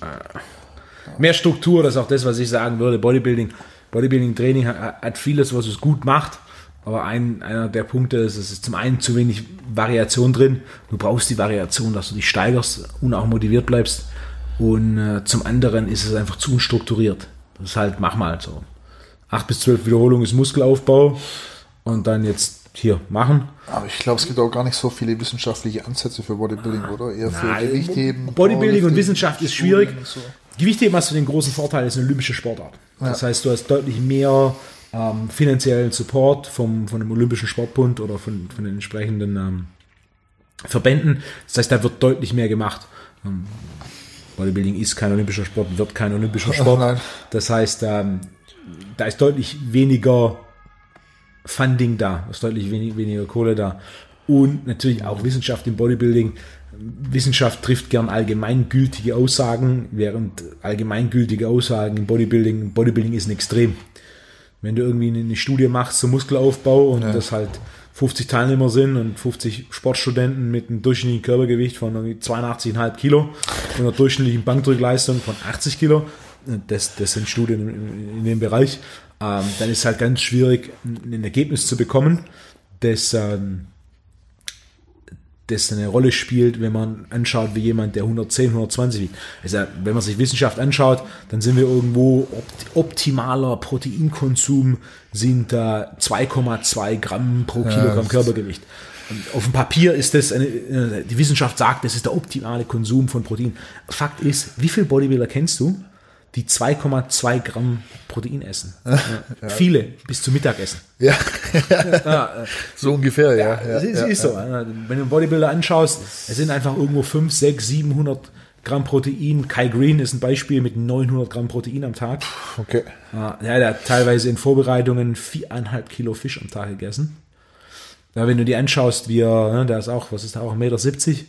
Mehr Struktur, das ist auch das, was ich sagen würde. Bodybuilding, Bodybuilding-Training hat, hat vieles, was es gut macht. Aber ein, einer der Punkte ist, es ist zum einen zu wenig Variation drin. Du brauchst die Variation, dass du dich steigerst und auch motiviert bleibst. Und äh, zum anderen ist es einfach zu unstrukturiert. Das ist halt, mach mal so. Acht bis zwölf Wiederholungen ist Muskelaufbau. Und dann jetzt hier machen. Aber ich glaube, es gibt auch gar nicht so viele wissenschaftliche Ansätze für Bodybuilding, oder? Eher für Nein, Gewichtheben. Bodybuilding und Wissenschaft ist schwierig. So. Gewichtheben hast du den großen Vorteil, ist eine olympische Sportart. Das heißt, du hast deutlich mehr ähm, finanziellen Support vom, von dem Olympischen Sportbund oder von, von den entsprechenden ähm, Verbänden. Das heißt, da wird deutlich mehr gemacht. Ähm, Bodybuilding ist kein olympischer Sport, wird kein olympischer *laughs* Sport. Nein. Das heißt, ähm, da ist deutlich weniger Funding da, ist deutlich wenig, weniger Kohle da. Und natürlich auch Wissenschaft im Bodybuilding. Wissenschaft trifft gern allgemeingültige Aussagen, während allgemeingültige Aussagen im Bodybuilding, Bodybuilding ist ein Extrem. Wenn du irgendwie eine Studie machst zum Muskelaufbau und das halt 50 Teilnehmer sind und 50 Sportstudenten mit einem durchschnittlichen Körpergewicht von irgendwie 82,5 Kilo und einer durchschnittlichen Bankdrückleistung von 80 Kilo, das, das sind Studien in, in dem Bereich, ähm, dann ist halt ganz schwierig, ein Ergebnis zu bekommen, das, ähm, das eine Rolle spielt, wenn man anschaut, wie jemand, der 110, 120 wiegt. Also, wenn man sich Wissenschaft anschaut, dann sind wir irgendwo opt optimaler Proteinkonsum sind da 2,2 Gramm pro Kilogramm Körpergewicht. Und auf dem Papier ist das, eine, äh, die Wissenschaft sagt, das ist der optimale Konsum von Protein. Fakt ist, wie viele Bodybuilder kennst du, die 2,2 Gramm Protein essen? *laughs* Ja. Viele, bis zum Mittagessen. *laughs* Ja, Ja, äh, so ungefähr, ja. ja, es ist, ja, ist so. Wenn du einen Bodybuilder anschaust, es sind einfach irgendwo 5, 6, 700 Gramm Protein. Kai Green ist ein Beispiel mit 900 Gramm Protein am Tag. Okay. Ja, der hat teilweise in Vorbereitungen viereinhalb Kilo Fisch am Tag gegessen. Ja, wenn du die anschaust, wie er, ne, der ist auch, was ist der auch, 1,70 Meter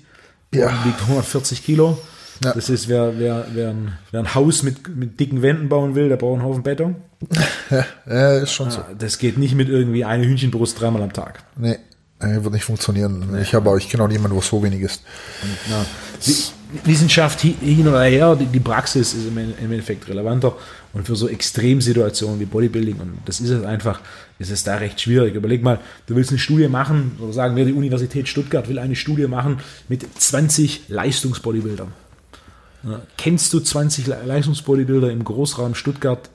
Ja. und wiegt 140 Kilo. Ja. Das ist, wer, wer, wer, ein, wer ein Haus mit, mit dicken Wänden bauen will, der braucht einen Haufen Beton. *laughs* Ja, ist schon so. Ja, das geht nicht mit irgendwie eine Hühnchenbrust dreimal am Tag. Nee, wird nicht funktionieren. Ich habe auch, ich kenne auch niemanden, wo so wenig ist. Die Wissenschaft hi- hin oder her, die, die Praxis ist im im Endeffekt relevanter. Und für so Extremsituationen wie Bodybuilding, und das ist es einfach, ist es da recht schwierig. Überleg mal, du willst eine Studie machen, oder sagen wir, die Universität Stuttgart will eine Studie machen mit 20 Leistungsbodybuildern. Ja, kennst du 20 Le- Leistungsbodybuilder im Großraum Stuttgart,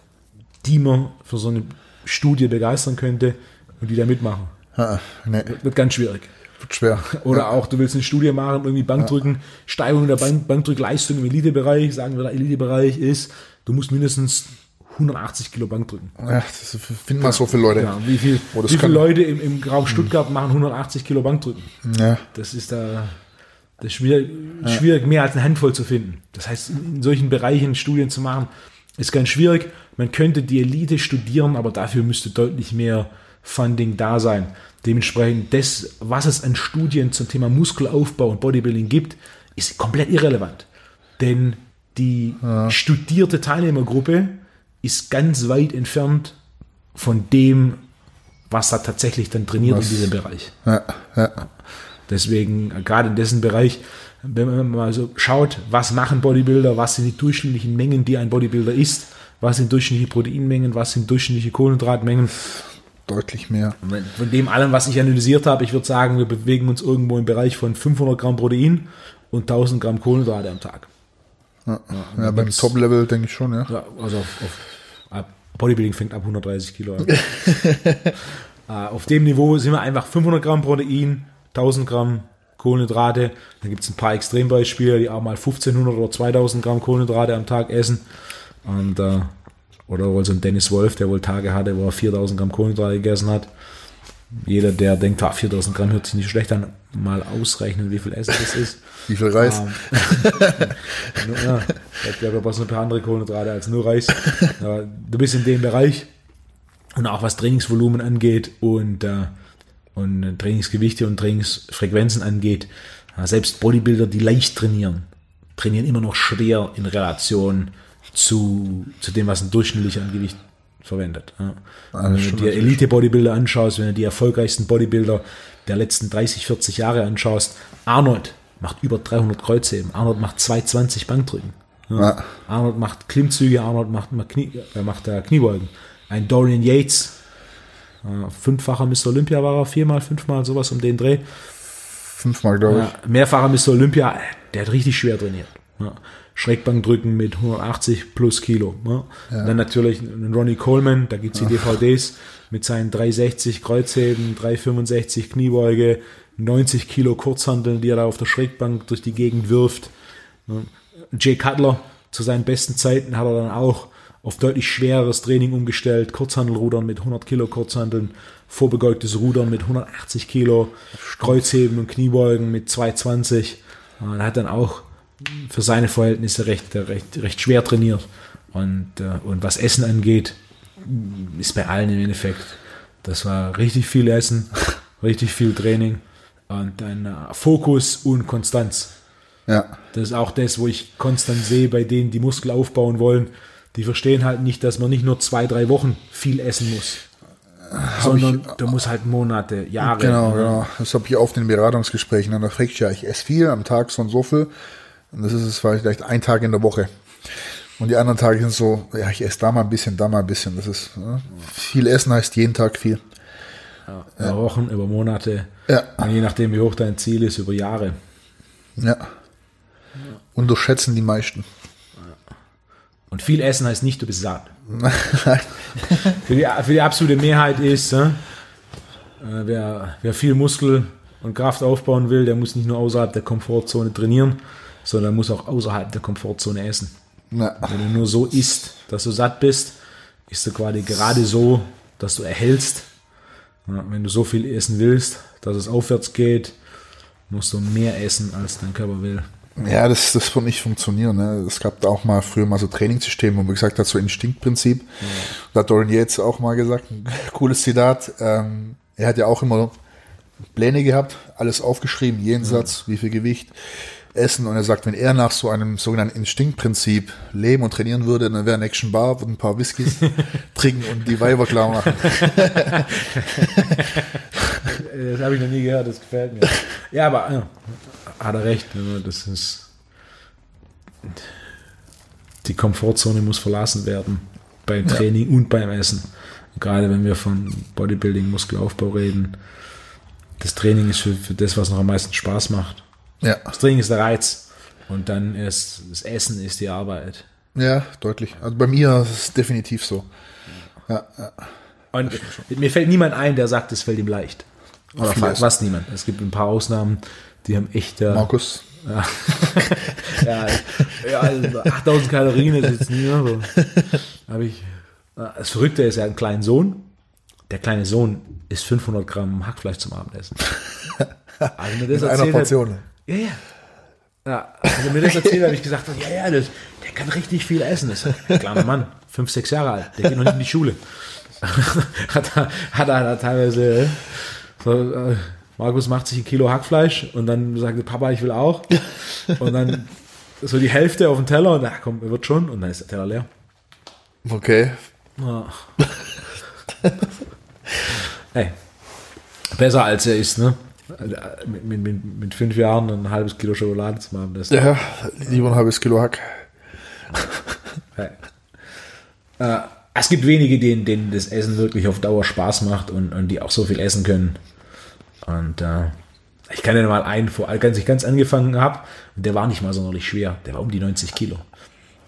die man für so eine Studie begeistern könnte und die da mitmachen? Ah, nee, Wird ganz schwierig. wird schwer. Oder auch, du willst eine Studie machen, irgendwie Bankdrücken, Steigerung der Bank, Bankdrückleistung im Elitebereich, sagen wir, der Elitebereich ist, du musst mindestens 180 Kilo Bank drücken. Ja, das finden mal so viele Leute. Ja, wie viel, Oh, wie viele Leute im, im Raum Stuttgart machen 180 Kilo Bankdrücken? Ja, Das ist da das ist schwierig, schwierig, mehr als eine Handvoll zu finden. Das heißt, in, solchen Bereichen Studien zu machen, ist ganz schwierig. Man könnte die Elite studieren, aber dafür müsste deutlich mehr Funding da sein. Dementsprechend, das, was es an Studien zum Thema Muskelaufbau und Bodybuilding gibt, ist komplett irrelevant. Denn die studierte Teilnehmergruppe ist ganz weit entfernt von dem, was da tatsächlich dann trainiert in diesem Bereich. ja, ja. Deswegen, äh, gerade in dessen Bereich, wenn man mal so schaut, was machen Bodybuilder, was sind die durchschnittlichen Mengen, die ein Bodybuilder isst, was sind durchschnittliche Proteinmengen, was sind durchschnittliche Kohlenhydratmengen, deutlich mehr. Von dem allem, was ich analysiert habe, ich würde sagen, wir bewegen uns irgendwo im Bereich von 500 Gramm Protein und 1000 Gramm Kohlenhydrate am Tag. Ja, ja, ja beim Top-Level denke ich schon, ja. ja also auf, auf, Bodybuilding fängt ab 130 Kilo an. uh, *laughs* auf dem Niveau sind wir einfach 500 Gramm Protein, 1000 Gramm Kohlenhydrate. Dann gibt es ein paar Extrembeispiele, die auch mal 1500 oder 2000 Gramm Kohlenhydrate am Tag essen. Und, uh, oder wohl so ein Dennis Wolf, der wohl Tage hatte, wo er 4000 Gramm Kohlenhydrate gegessen hat jeder, der denkt, ah, 4000 Gramm hört sich nicht schlecht an, mal ausrechnen, wie viel Essen das ist. *laughs* Wie viel Reis? Ähm, *laughs* ja, ich glaube, du brauchst ein paar andere Kohlenhydrate als nur Reis. Aber du bist in dem Bereich und auch was Trainingsvolumen angeht und, äh, und Trainingsgewichte und Trainingsfrequenzen angeht, selbst Bodybuilder, die leicht trainieren, trainieren immer noch schwer in Relation zu, zu dem, was ein durchschnittlicher an Gewicht verwendet. Ja. wenn du dir Elite-Bodybuilder anschaust, wenn du die erfolgreichsten Bodybuilder der letzten 30, 40 Jahre anschaust, Arnold macht über 300 Kreuzheben, Arnold macht 220 Bankdrücken. Ja. Ja. Arnold macht Klimmzüge, Arnold macht, macht, Knie, äh, macht äh, Kniebeugen. Ein Dorian Yates, äh, fünffacher Mr. Olympia war er, viermal, fünfmal, sowas um den Dreh. Fünfmal, glaube ich. mehrfacher Mr. Olympia, der hat richtig schwer trainiert. Ja. Schrägbankdrücken mit 180 plus Kilo. Ne? Ja. Dann natürlich Ronnie Coleman, da gibt's die DVDs mit seinen 360 Kreuzheben, 365 Kniebeuge, 90 Kilo Kurzhandeln, die er da auf der Schrägbank durch die Gegend wirft. Jay Cutler, zu seinen besten Zeiten hat er dann auch auf deutlich schwereres Training umgestellt, Kurzhandelrudern mit 100 Kilo Kurzhandeln, vorbeugtes Rudern mit 180 Kilo, Kreuzheben und Kniebeugen mit 220. Er hat dann auch für seine Verhältnisse recht, recht, recht schwer trainiert. Und, äh, und was Essen angeht, ist bei allen im Endeffekt, das war richtig viel Essen, *laughs* richtig viel Training und dann äh, Fokus und Konstanz. Ja. Das ist auch das, wo ich konstant sehe, bei denen die Muskel aufbauen wollen. Die verstehen halt nicht, dass man nicht nur zwei, drei Wochen viel essen muss. Hab sondern ich, du musst halt Monate, Jahre. Genau, genau. Das habe ich oft in den Beratungsgesprächen. Dann frage ich ja, ich esse viel am Tag so und so viel. Und das ist es vielleicht ein Tag in der Woche. Und die anderen Tage sind so, ja, ich esse da mal ein bisschen, da mal ein bisschen. Das ist ja, viel Essen heißt jeden Tag viel. Ja, über ja. Wochen, über Monate. Ja. Und je nachdem, wie hoch dein Ziel ist, über Jahre. Ja. Unterschätzen die meisten. Und viel Essen heißt nicht, du bist satt. *laughs* für, die, für die absolute Mehrheit ist, äh, wer, wer viel Muskel und Kraft aufbauen will, der muss nicht nur außerhalb der Komfortzone trainieren, sondern muss auch außerhalb der Komfortzone essen. Ja. Wenn du nur so isst, dass du satt bist, ist du quasi gerade so, dass du erhältst. Wenn du so viel essen willst, dass es aufwärts geht, musst du mehr essen, als dein Körper will. Ja, das, das wird nicht funktionieren. Ne? Es gab da auch mal früher mal so Trainingssysteme, wo man gesagt hat, so Instinktprinzip. Ja. Da hat Dorian Yates auch mal gesagt, ein cooles Zitat. Ähm, er hat ja auch immer Pläne gehabt, alles aufgeschrieben, jeden. Satz, wie viel Gewicht, essen. Und er sagt, wenn er nach so einem sogenannten Instinktprinzip leben und trainieren würde, dann wäre ein Action Bar, würde ein paar Whiskys *laughs* trinken und die Weiber klar machen. *laughs* das habe ich noch nie gehört, das gefällt mir. Ja, aber hat er recht. Das ist die Komfortzone muss verlassen werden beim Training ja. und beim Essen. Gerade wenn wir von Bodybuilding, Muskelaufbau reden. Das Training ist für, für das, was noch am meisten Spaß macht. Ja. Das Training ist der Reiz. Und dann ist das Essen ist die Arbeit. Ja, deutlich. Also bei mir ist es definitiv so. Ja, ja. Und mir fällt niemand ein, der sagt, es fällt ihm leicht. Oder fast, fast niemand. Es gibt ein paar Ausnahmen, die haben echt. Äh, Markus. Ja, *laughs* ja, ja also 8000 Kalorien ist jetzt nie so. Habe ich. Das Verrückte ist, er hat einen kleinen Sohn. Der kleine Sohn isst 500 Gramm Hackfleisch zum Abendessen. *laughs* Also mir das In einer Portion. Hat, ja, ja. Ja, also mir das erzählt, habe ich gesagt, ja, ja, das, der kann richtig viel essen. Das ist ein kleiner Mann, fünf, sechs Jahre alt, der geht noch nicht in die Schule. *laughs* hat, er, hat er teilweise so, äh, Markus macht sich ein Kilo Hackfleisch und dann sagt Papa, ich will auch. Und dann *laughs* so die Hälfte auf den Teller und na komm, wird schon. Und dann ist der Teller leer. Okay. Ja. hey, besser als er ist, ne? mit, mit, mit, fünf Jahren ein halbes Kilo Schokolade zu machen. Das ja, lieber ein halbes Kilo Hack. hey. äh, es gibt wenige, denen, denen das Essen wirklich auf Dauer Spaß macht und, und die auch so viel essen können. Und äh, ich kann ja mal einen, vor, als ich ganz angefangen habe, und der war nicht mal sonderlich schwer, der war um die 90 Kilo.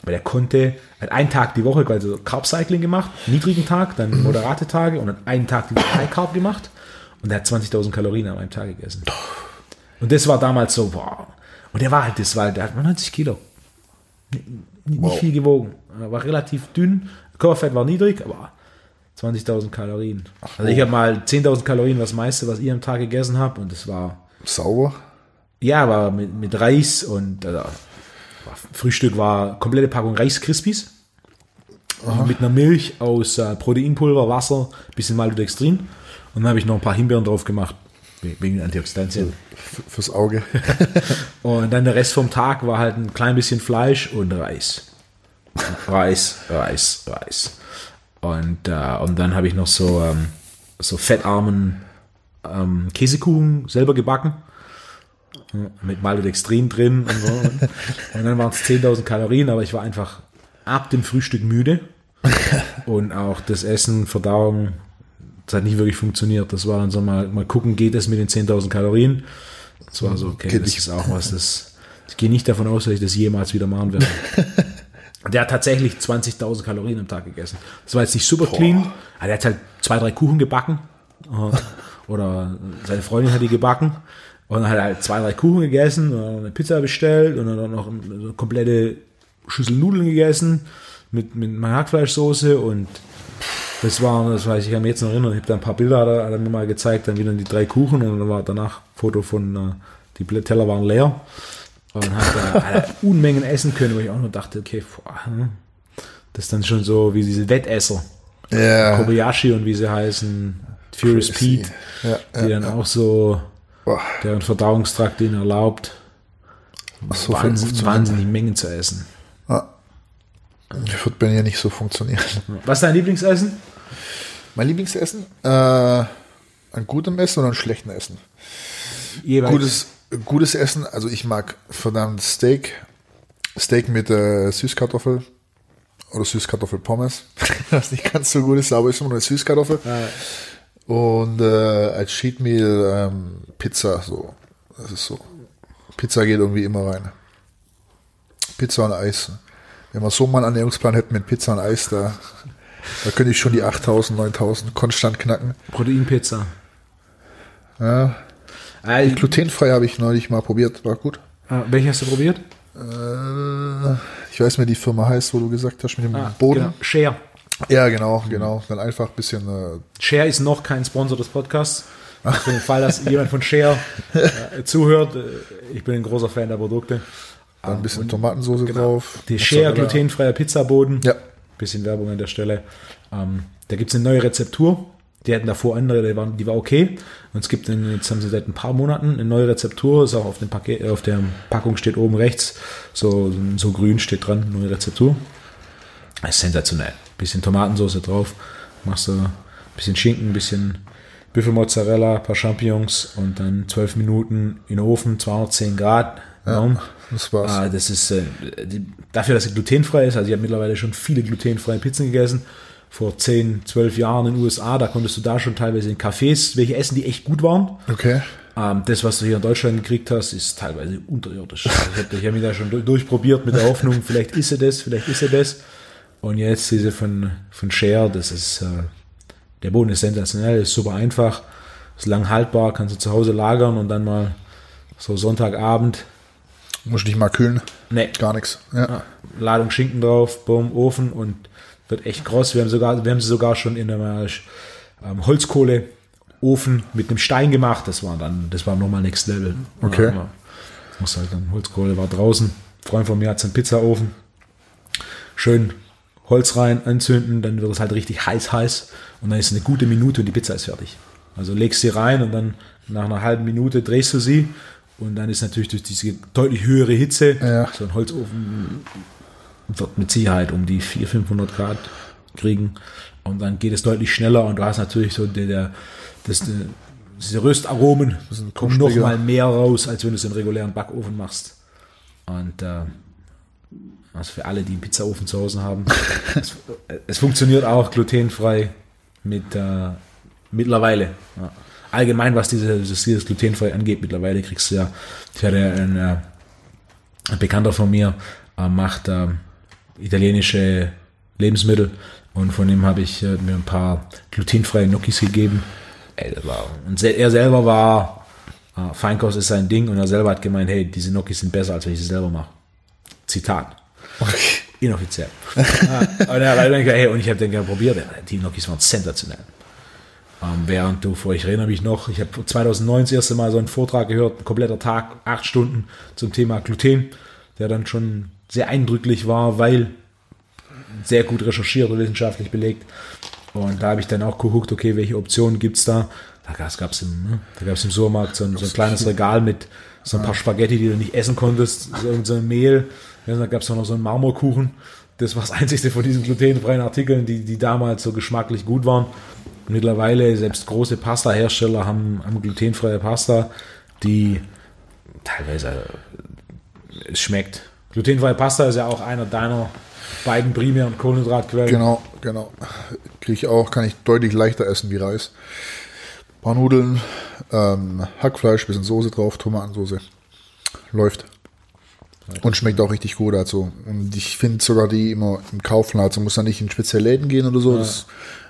Aber der konnte, hat einen Tag die Woche quasi so Carb Cycling gemacht, niedrigen Tag, dann moderate Tage und dann einen Tag die High Carb gemacht und der hat 20.000 Kalorien an einem Tag gegessen. Und das war damals so, boah. Und der war halt, das war, der hat 90 Kilo. Nicht, nicht Wow. viel gewogen. Er war relativ dünn, Körperfett war niedrig, aber 20.000 Kalorien. Also ich habe mal 10.000 Kalorien, das meiste, was ich am Tag gegessen habe und das war Sauber. ja, aber mit, mit Reis und also, Frühstück war komplette Packung Reiskrispies. Mit einer Milch aus äh, Proteinpulver, Wasser, bisschen Maltodextrin. Und dann habe ich noch ein paar Himbeeren drauf gemacht. we- Wegen Antioxidantien. F- Fürs Auge. *laughs* Und dann der Rest vom Tag war halt ein klein bisschen Fleisch und Reis. Reis, Reis, Reis. Und, äh, und dann habe ich noch so, ähm, so fettarmen ähm, Käsekuchen selber gebacken. Mit Maltodextrin drin und so. *laughs* Und dann waren es 10.000 Kalorien, aber ich war einfach ab dem Frühstück müde. Und auch das Essen, Verdauung, das hat nicht wirklich funktioniert. Das war dann so mal, mal gucken, geht es mit den 10.000 Kalorien? Das war so, okay, das ist auch was, das, ich gehe nicht davon aus, dass ich das jemals wieder machen werde. *laughs* Der hat tatsächlich 20.000 Kalorien am Tag gegessen. Das war jetzt nicht super clean, aber der hat halt zwei, drei Kuchen gebacken. Oder seine Freundin hat die gebacken. Und dann hat er halt zwei, drei Kuchen gegessen, und eine Pizza bestellt und dann noch eine komplette Schüssel Nudeln gegessen mit, mit meiner Hackfleischsoße und das war, das weiß ich, ich kann mich jetzt noch erinnern, ich habe da ein paar Bilder, hat er, hat er mir mal gezeigt, dann wieder die drei Kuchen und dann war danach Foto von, äh, die Teller waren leer. Und dann hat er, hat *laughs* er Unmengen essen können, wo ich auch nur dachte, okay, boah, hm, das ist dann schon so wie diese Wettesser, Ja. Kobayashi und wie sie heißen, Furious Crazy. Pete, Ja, die ja, dann auch so, Boah, deren Verdauungstrakt ihnen erlaubt, so viel wahnsinnig, wahnsinnig Mengen zu essen. Ja. Das wird bei mir nicht so funktionieren. *laughs* Was ist dein Lieblingsessen? Mein Lieblingsessen? Äh, an gutem Essen oder an schlechtem Essen? Jeweils. Gutes, gutes Essen, also ich mag verdammt Steak. Steak mit äh, Süßkartoffel oder Süßkartoffelpommes. *laughs* Was nicht ganz so gut ist, aber ist immer nur eine Süßkartoffel. Und äh, als Cheat Meal ähm, Pizza, so. Das ist so. Pizza geht irgendwie immer rein. Pizza und Eis. Wenn wir so mal einen Ernährungsplan hätten mit Pizza und Eis, da, da könnte ich schon die 8000, 9000 konstant knacken. Proteinpizza. Ja, Äh, glutenfrei habe ich neulich mal probiert, war gut. äh, welche hast du probiert? Äh, ich weiß nicht, wie die Firma heißt, wo du gesagt hast, mit dem Boden. Genau. Share. Ja, genau, genau. Dann einfach ein bisschen, äh, Share ist noch kein Sponsor des Podcasts. Für den Fall, dass *laughs* jemand von Share äh, zuhört, äh, ich bin ein großer Fan der Produkte. dann ein bisschen Tomatensauce drauf. Die Share glutenfreier Pizzaboden. Ja. Bisschen Werbung an der Stelle. Ähm, da gibt es eine neue Rezeptur. Die hatten davor andere, die, waren, die war okay. Und es gibt, eine, jetzt haben sie seit ein paar Monaten eine neue Rezeptur. Ist auch auf, dem Paket, auf der Packung steht oben rechts, so, so grün steht dran, neue Rezeptur. Das ist sensationell. Bisschen Tomatensauce drauf. Machst du ein bisschen Schinken, ein bisschen Büffelmozzarella, ein paar Champignons und dann 12 Minuten in den Ofen, 210 Grad. warm. Das war's. Ah, das ist äh, die, dafür, dass sie glutenfrei ist. Also ich habe mittlerweile schon viele glutenfreie Pizzen gegessen. Vor 10, 12 Jahren in den USA, da konntest du da schon teilweise in Cafés welche essen, die echt gut waren. Okay. Ähm, das, was du hier in Deutschland gekriegt hast, ist teilweise unterirdisch. Also ich habe hab mich da schon durch- durchprobiert mit der Hoffnung, vielleicht ist er das, vielleicht ist er das. Und jetzt diese von, von Share, das ist, äh, der Boden ist sensationell, ist super einfach, ist lang haltbar, kannst du zu Hause lagern und dann mal so Sonntagabend, Muss ich nicht mal kühlen. nee, Gar nichts. Ja. ja, Ladung Schinken drauf, Bumm, Ofen und wird echt kross. Wir haben sogar, wir haben sie sogar schon in einem ähm, Holzkohleofen mit einem Stein gemacht. Das war dann, das war nochmal Next Level. Okay. Ja, ja. Muss halt dann Holzkohle war draußen. Ein Freund von mir hat einen Pizzaofen. Schön Holz rein, anzünden, dann wird es halt richtig heiß, heiß. Und dann ist eine gute Minute und die Pizza ist fertig. Also legst sie rein und dann nach einer halben Minute drehst du sie. Und dann ist natürlich durch diese deutlich höhere Hitze, Ja. so ein Holzofen wird mit Sicherheit um die 400, 500 Grad kriegen. Und dann geht es deutlich schneller und du hast natürlich so der, der, das, der, diese Röstaromen kommen noch mal mehr raus, als wenn du es im regulären Backofen machst. Und äh, Also für alle, die einen Pizzaofen zu Hause haben. *laughs* es, es, funktioniert auch glutenfrei mit äh, mittlerweile. Ja. Allgemein, was diese, dieses glutenfrei angeht, mittlerweile kriegst du ja, ich hatte ein, äh, ein Bekannter von mir, äh, macht äh, italienische Lebensmittel und von dem habe ich äh, mir ein paar glutenfreie Gnocchis gegeben. Ey, das war, und er selber war, äh, Feinkost ist sein Ding und er selber hat gemeint, hey, diese Gnocchis sind besser, als wenn ich sie selber mache. Zitat. Okay. Inoffiziell. ah, und, er hat hey, und ich habe den gerne probiert. Die Gnocchis waren sensationell. Ähm, während du, vor ich erinnere mich noch, ich habe 2009 das erste Mal so einen Vortrag gehört, ein kompletter Tag, acht Stunden zum Thema Gluten, der dann schon sehr eindrücklich war, weil sehr gut recherchiert und wissenschaftlich belegt. Und da habe ich dann auch geguckt, okay, welche Optionen gibt es da? Da gab es im, ne? im Supermarkt so ein, so ein kleines Regal mit so ein paar Spaghetti, die du nicht essen konntest, so, so ein Mehl. Ja, da gab es noch so einen Marmorkuchen. Das war das einzigste von diesen glutenfreien Artikeln, die, die damals so geschmacklich gut waren. Mittlerweile, selbst große Pasta-Hersteller haben, haben glutenfreie Pasta, die teilweise, es schmeckt. Glutenfreie Pasta ist ja auch einer deiner beiden primären Kohlenhydratquellen. Genau, genau. Kriege ich auch, kann ich deutlich leichter essen wie Reis. Ein paar Nudeln, ähm, Hackfleisch, bisschen Soße drauf, Tomatensoße. Läuft. Und schmeckt auch richtig gut dazu. Und ich finde sogar die immer im Kaufladen, also muss da nicht in spezielle Läden gehen oder so. Ja. Das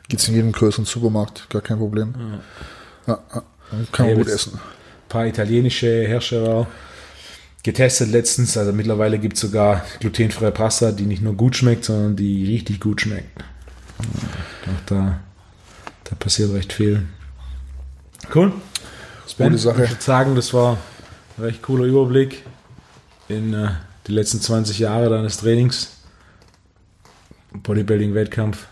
gibt es in jedem größeren Supermarkt, gar kein Problem. Ja. Ja, kann man gut essen. Ein paar italienische Hersteller getestet letztens. Also mittlerweile gibt es sogar glutenfreie Pasta, die nicht nur gut schmeckt, sondern die richtig gut schmeckt. Auch da, da passiert recht viel. Cool. Sven, Gute Sache. Ich würde sagen, das war ein recht cooler Überblick in äh, die letzten 20 Jahre deines Trainings. Bodybuilding-Wettkampf.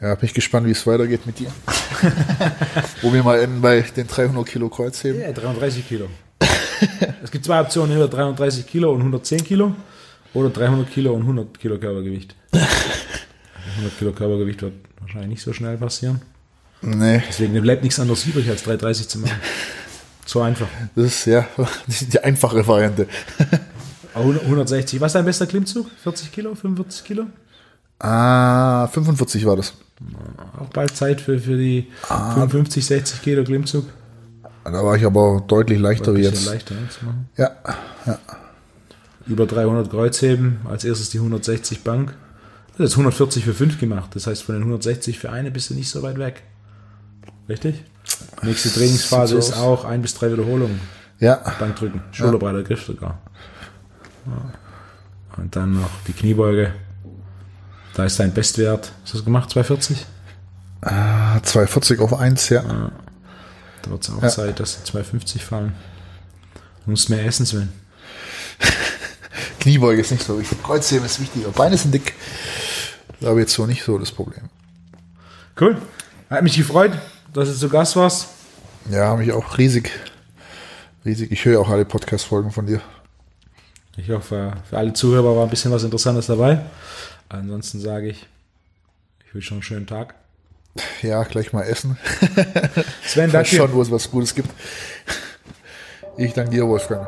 Ja, bin ich gespannt, wie es weitergeht mit dir. *laughs* Wo wir mal enden bei den 300 Kilo Kreuzheben. Ja, 33 Kilo. *laughs* es gibt zwei Optionen, entweder 330 Kilo und 110 Kilo oder 300 Kilo und 100 Kilo Körpergewicht. *laughs* 100 Kilo Körpergewicht wird wahrscheinlich nicht so schnell passieren. Nee. Deswegen bleibt nichts anderes übrig, als 330 zu machen. *laughs* So einfach. Das ist ja *laughs* die einfache Variante. 160. Was ist dein bester Klimmzug? 40 Kilo? 45 Kilo? Ah, 45 war das. Auch bald Zeit für, für die ah, 55, 60 Kilo Klimmzug. Da war ich aber deutlich leichter wie jetzt. leichter zu machen. Ja, ja. Über 300 Kreuzheben, als erstes die 160 Bank. Das ist 140 für 5 gemacht. Das heißt, von den 160 für eine bist du nicht so weit weg. Richtig? Nächste Trainingsphase ist auch ein bis drei Wiederholungen. Ja. Bankdrücken, schulterbreiter ja. Griff sogar. Und dann noch die Kniebeuge. Da ist dein Bestwert. Hast du das gemacht? 240? Ah, 240 auf 1, ja. ja. Da wird es auch ja. Zeit, dass die 250 fallen. Du musst mehr essen, Sven. *laughs* Kniebeuge ist nicht so wichtig. Kreuzheben ist wichtiger. Beine sind dick. Da habe ich jetzt so nicht so das Problem. Cool. Hat mich gefreut, dass du zu Gast warst. Ja, mich auch riesig. Riesig. Ich höre auch alle Podcast-Folgen von dir. Ich hoffe, für alle Zuhörer war ein bisschen was Interessantes dabei. Ansonsten sage ich, ich wünsche noch einen schönen Tag. Ja, gleich mal essen. *laughs* Sven, danke. Schon, wo es was Gutes gibt. Ich danke dir, Wolfgang.